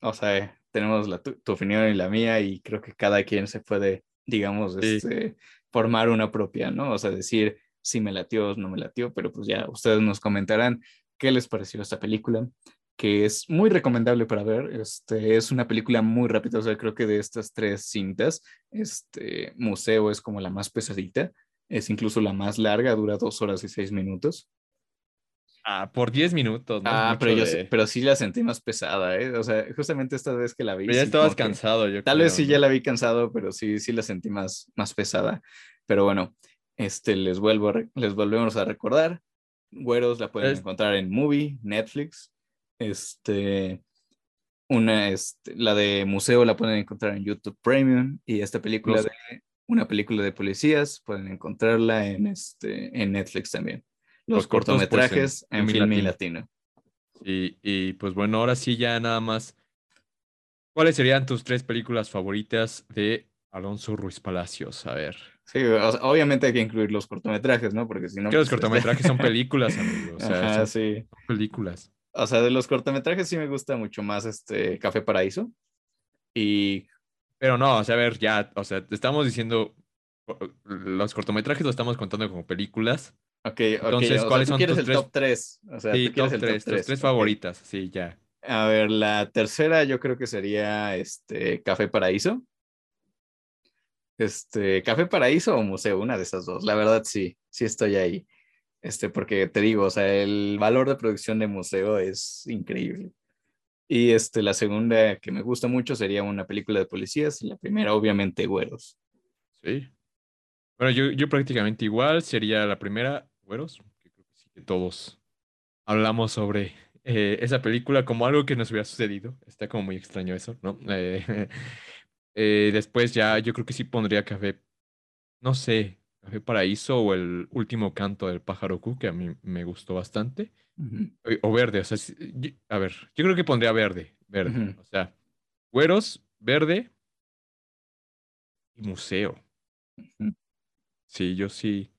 o sea, tenemos la, tu, opinión y la mía y creo que cada quien se puede, digamos, este, formar una propia, ¿no? O sea, decir si me latió o no me latió, pero pues ya ustedes nos comentarán qué les pareció esta película, que es muy recomendable para ver. Este, es una película muy rápida, o sea, creo que de estas tres cintas, este Museo es como la más pesadita, es incluso la más larga, dura dos horas y seis minutos. Ah, por diez minutos. ¿no? Ah, pero, yo, pero sí la sentí más pesada, ¿eh? O sea, justamente esta vez que la vi. Pero ya estabas cansado, yo Tal vez sí ya la vi cansado, pero sí, sí la sentí más, más pesada. Pero bueno, este, les, vuelvo les volvemos a recordar. Güeros la pueden encontrar en Movie, Netflix. Este, una, este, la de Museo la pueden encontrar en YouTube Premium. Y esta película de una película de policías pueden encontrarla en, este, en Netflix también los, cortometrajes en, film y latino. Y, y pues bueno, ahora sí ya nada más. ¿Cuáles serían tus tres películas favoritas de Alonso Ruiz Palacios? A ver. Sí, obviamente hay que incluir los cortometrajes, ¿no? Porque si no. Que los pues, este cortometrajes son películas, amigos. O sea, sí. son películas. O sea, de los cortometrajes sí me gusta mucho más este Café Paraíso. Y. Pero no, o sea, a ver, ya, o sea, te estamos diciendo. Los cortometrajes los estamos contando como películas. Ok, Entonces, ¿cuáles son tus el tres? top 3? O sea, sí, top, el top 3. tres favoritas, sí, ya. A ver, la tercera yo creo que sería este Café Paraíso. Este, Café Paraíso o Museo, una de esas dos. La verdad sí, sí estoy ahí. Este, porque te digo, o sea, el valor de producción de museo es increíble. Y este, la segunda que me gusta mucho sería una película de policías y la primera, obviamente, Güeros. Sí. Bueno, yo, yo prácticamente igual sería la primera güeros, que creo que sí que todos hablamos sobre eh, esa película como algo que nos hubiera sucedido. Está como muy extraño eso, ¿no? Eh, eh, después ya yo creo que sí pondría Café, no sé, Café Paraíso o el último canto del pájaro Q, que a mí me gustó bastante. o, verde, o sea, a ver, yo creo que pondría verde, verde. O sea, güeros, verde y museo. Sí, yo sí.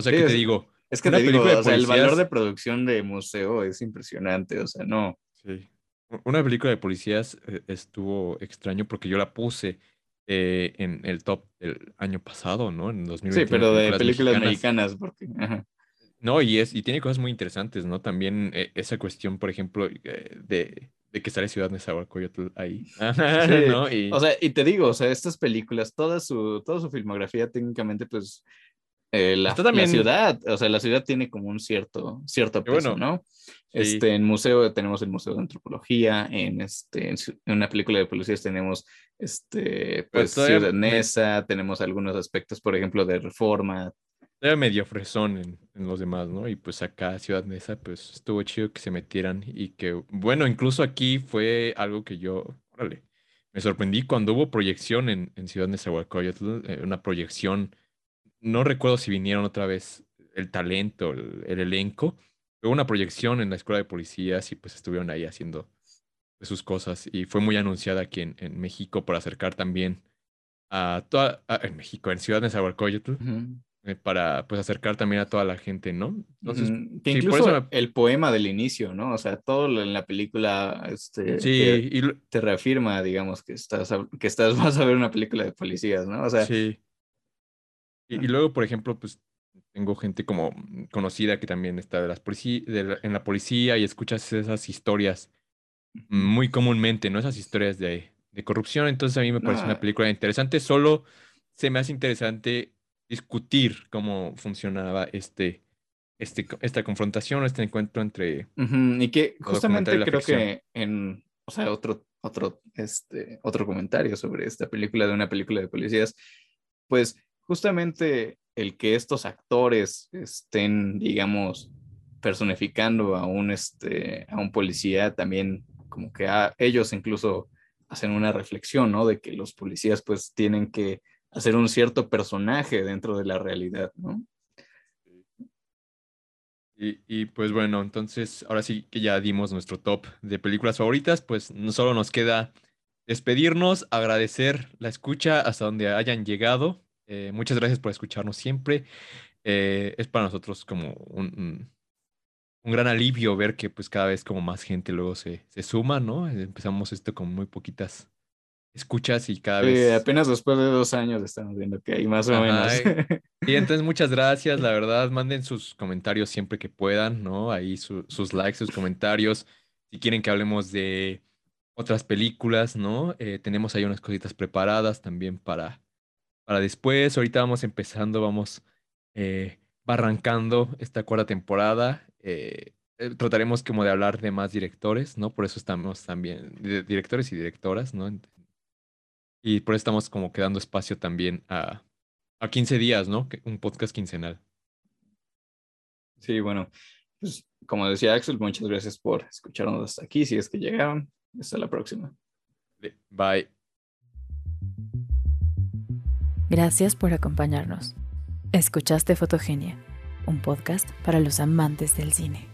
O sea, que te digo. Es que te digo, o sea, el valor de producción de museo es impresionante, o sea, no. Sí. Una película de policías eh, estuvo extraño porque yo la puse eh, en el top del año pasado, ¿no? En 2020. Sí, pero de películas, mexicanas, porque. No, y, es, y tiene cosas muy interesantes, ¿no? También eh, esa cuestión, por ejemplo, de, de que sale Ciudad Nezahualcóyotl ahí. Sí. ¿no? O sea, y te digo, o sea, estas películas, toda su, toda su filmografía técnicamente, pues, eh, la, también... ciudad, o sea, la ciudad tiene como un cierto, cierto peso, ¿no? Este, en museo tenemos el Museo de Antropología, en, este, en, una película de policías tenemos este, pues, Ciudad Neza, tenemos algunos aspectos, por ejemplo, de reforma. Era medio fresón en, en, los demás, ¿no? Y pues acá, Ciudad Neza, pues estuvo chido que se metieran y que, bueno, incluso aquí fue algo que yo, órale, me sorprendí cuando hubo proyección en, en Ciudad Nezahualcóyotl, eh, una proyección no recuerdo si vinieron otra vez el talento, el, elenco. Hubo una proyección en la escuela de policías y pues estuvieron ahí haciendo sus cosas y fue muy anunciada aquí en, en México por acercar también a toda, en México, en Ciudad de Nezahualcóyotl, eh, para pues acercar también a toda la gente, ¿no? Entonces, que incluso el poema del inicio, ¿no? O sea, todo en la película este, sí, te, te, reafirma, digamos, que estás, que estás, vas a ver una película de policías, ¿no? O sea, sí. Y, luego, por ejemplo, pues tengo gente como conocida que también está de las en la policía y escuchas esas historias muy comúnmente, ¿no? Esas historias de, de corrupción. Entonces a mí me parece una película interesante. Solo se me hace interesante discutir cómo funcionaba este, este, esta confrontación, este encuentro entre... y que justamente creo que en, o sea, otro, otro, este, otro comentario sobre esta película de una película de policías, pues justamente el que estos actores estén, digamos, personificando a un, este, a un policía también como que a ellos incluso hacen una reflexión, ¿no? De que los policías pues tienen que hacer un cierto personaje dentro de la realidad, ¿no? Y, pues bueno, entonces ahora sí que ya dimos nuestro top de películas favoritas, pues no solo nos queda despedirnos, agradecer la escucha hasta donde hayan llegado. Eh, muchas gracias por escucharnos siempre. Eh, es para nosotros como un, un gran alivio ver que pues cada vez como más gente luego se, se suma, ¿no? Empezamos esto con muy poquitas escuchas y cada sí, vez... apenas después de dos años estamos viendo que hay más o menos. Y entonces muchas gracias, la verdad, manden sus comentarios siempre que puedan, ¿no? Ahí sus likes, sus comentarios. Si quieren que hablemos de otras películas, ¿no? Eh, tenemos ahí unas cositas preparadas también para, para después. Ahorita vamos empezando, vamos eh, arrancando esta cuarta temporada. Eh, eh, trataremos como de hablar de más directores, ¿no? Por eso estamos también, directores y directoras, ¿no? Y por eso estamos como quedando espacio también a, a 15 días, ¿no? Un podcast quincenal. Sí, bueno, pues como decía Axel, muchas gracias por escucharnos hasta aquí. Si es que llegaron, hasta la próxima. Bye. Gracias por acompañarnos. Escuchaste Fotogenia un podcast para los amantes del cine.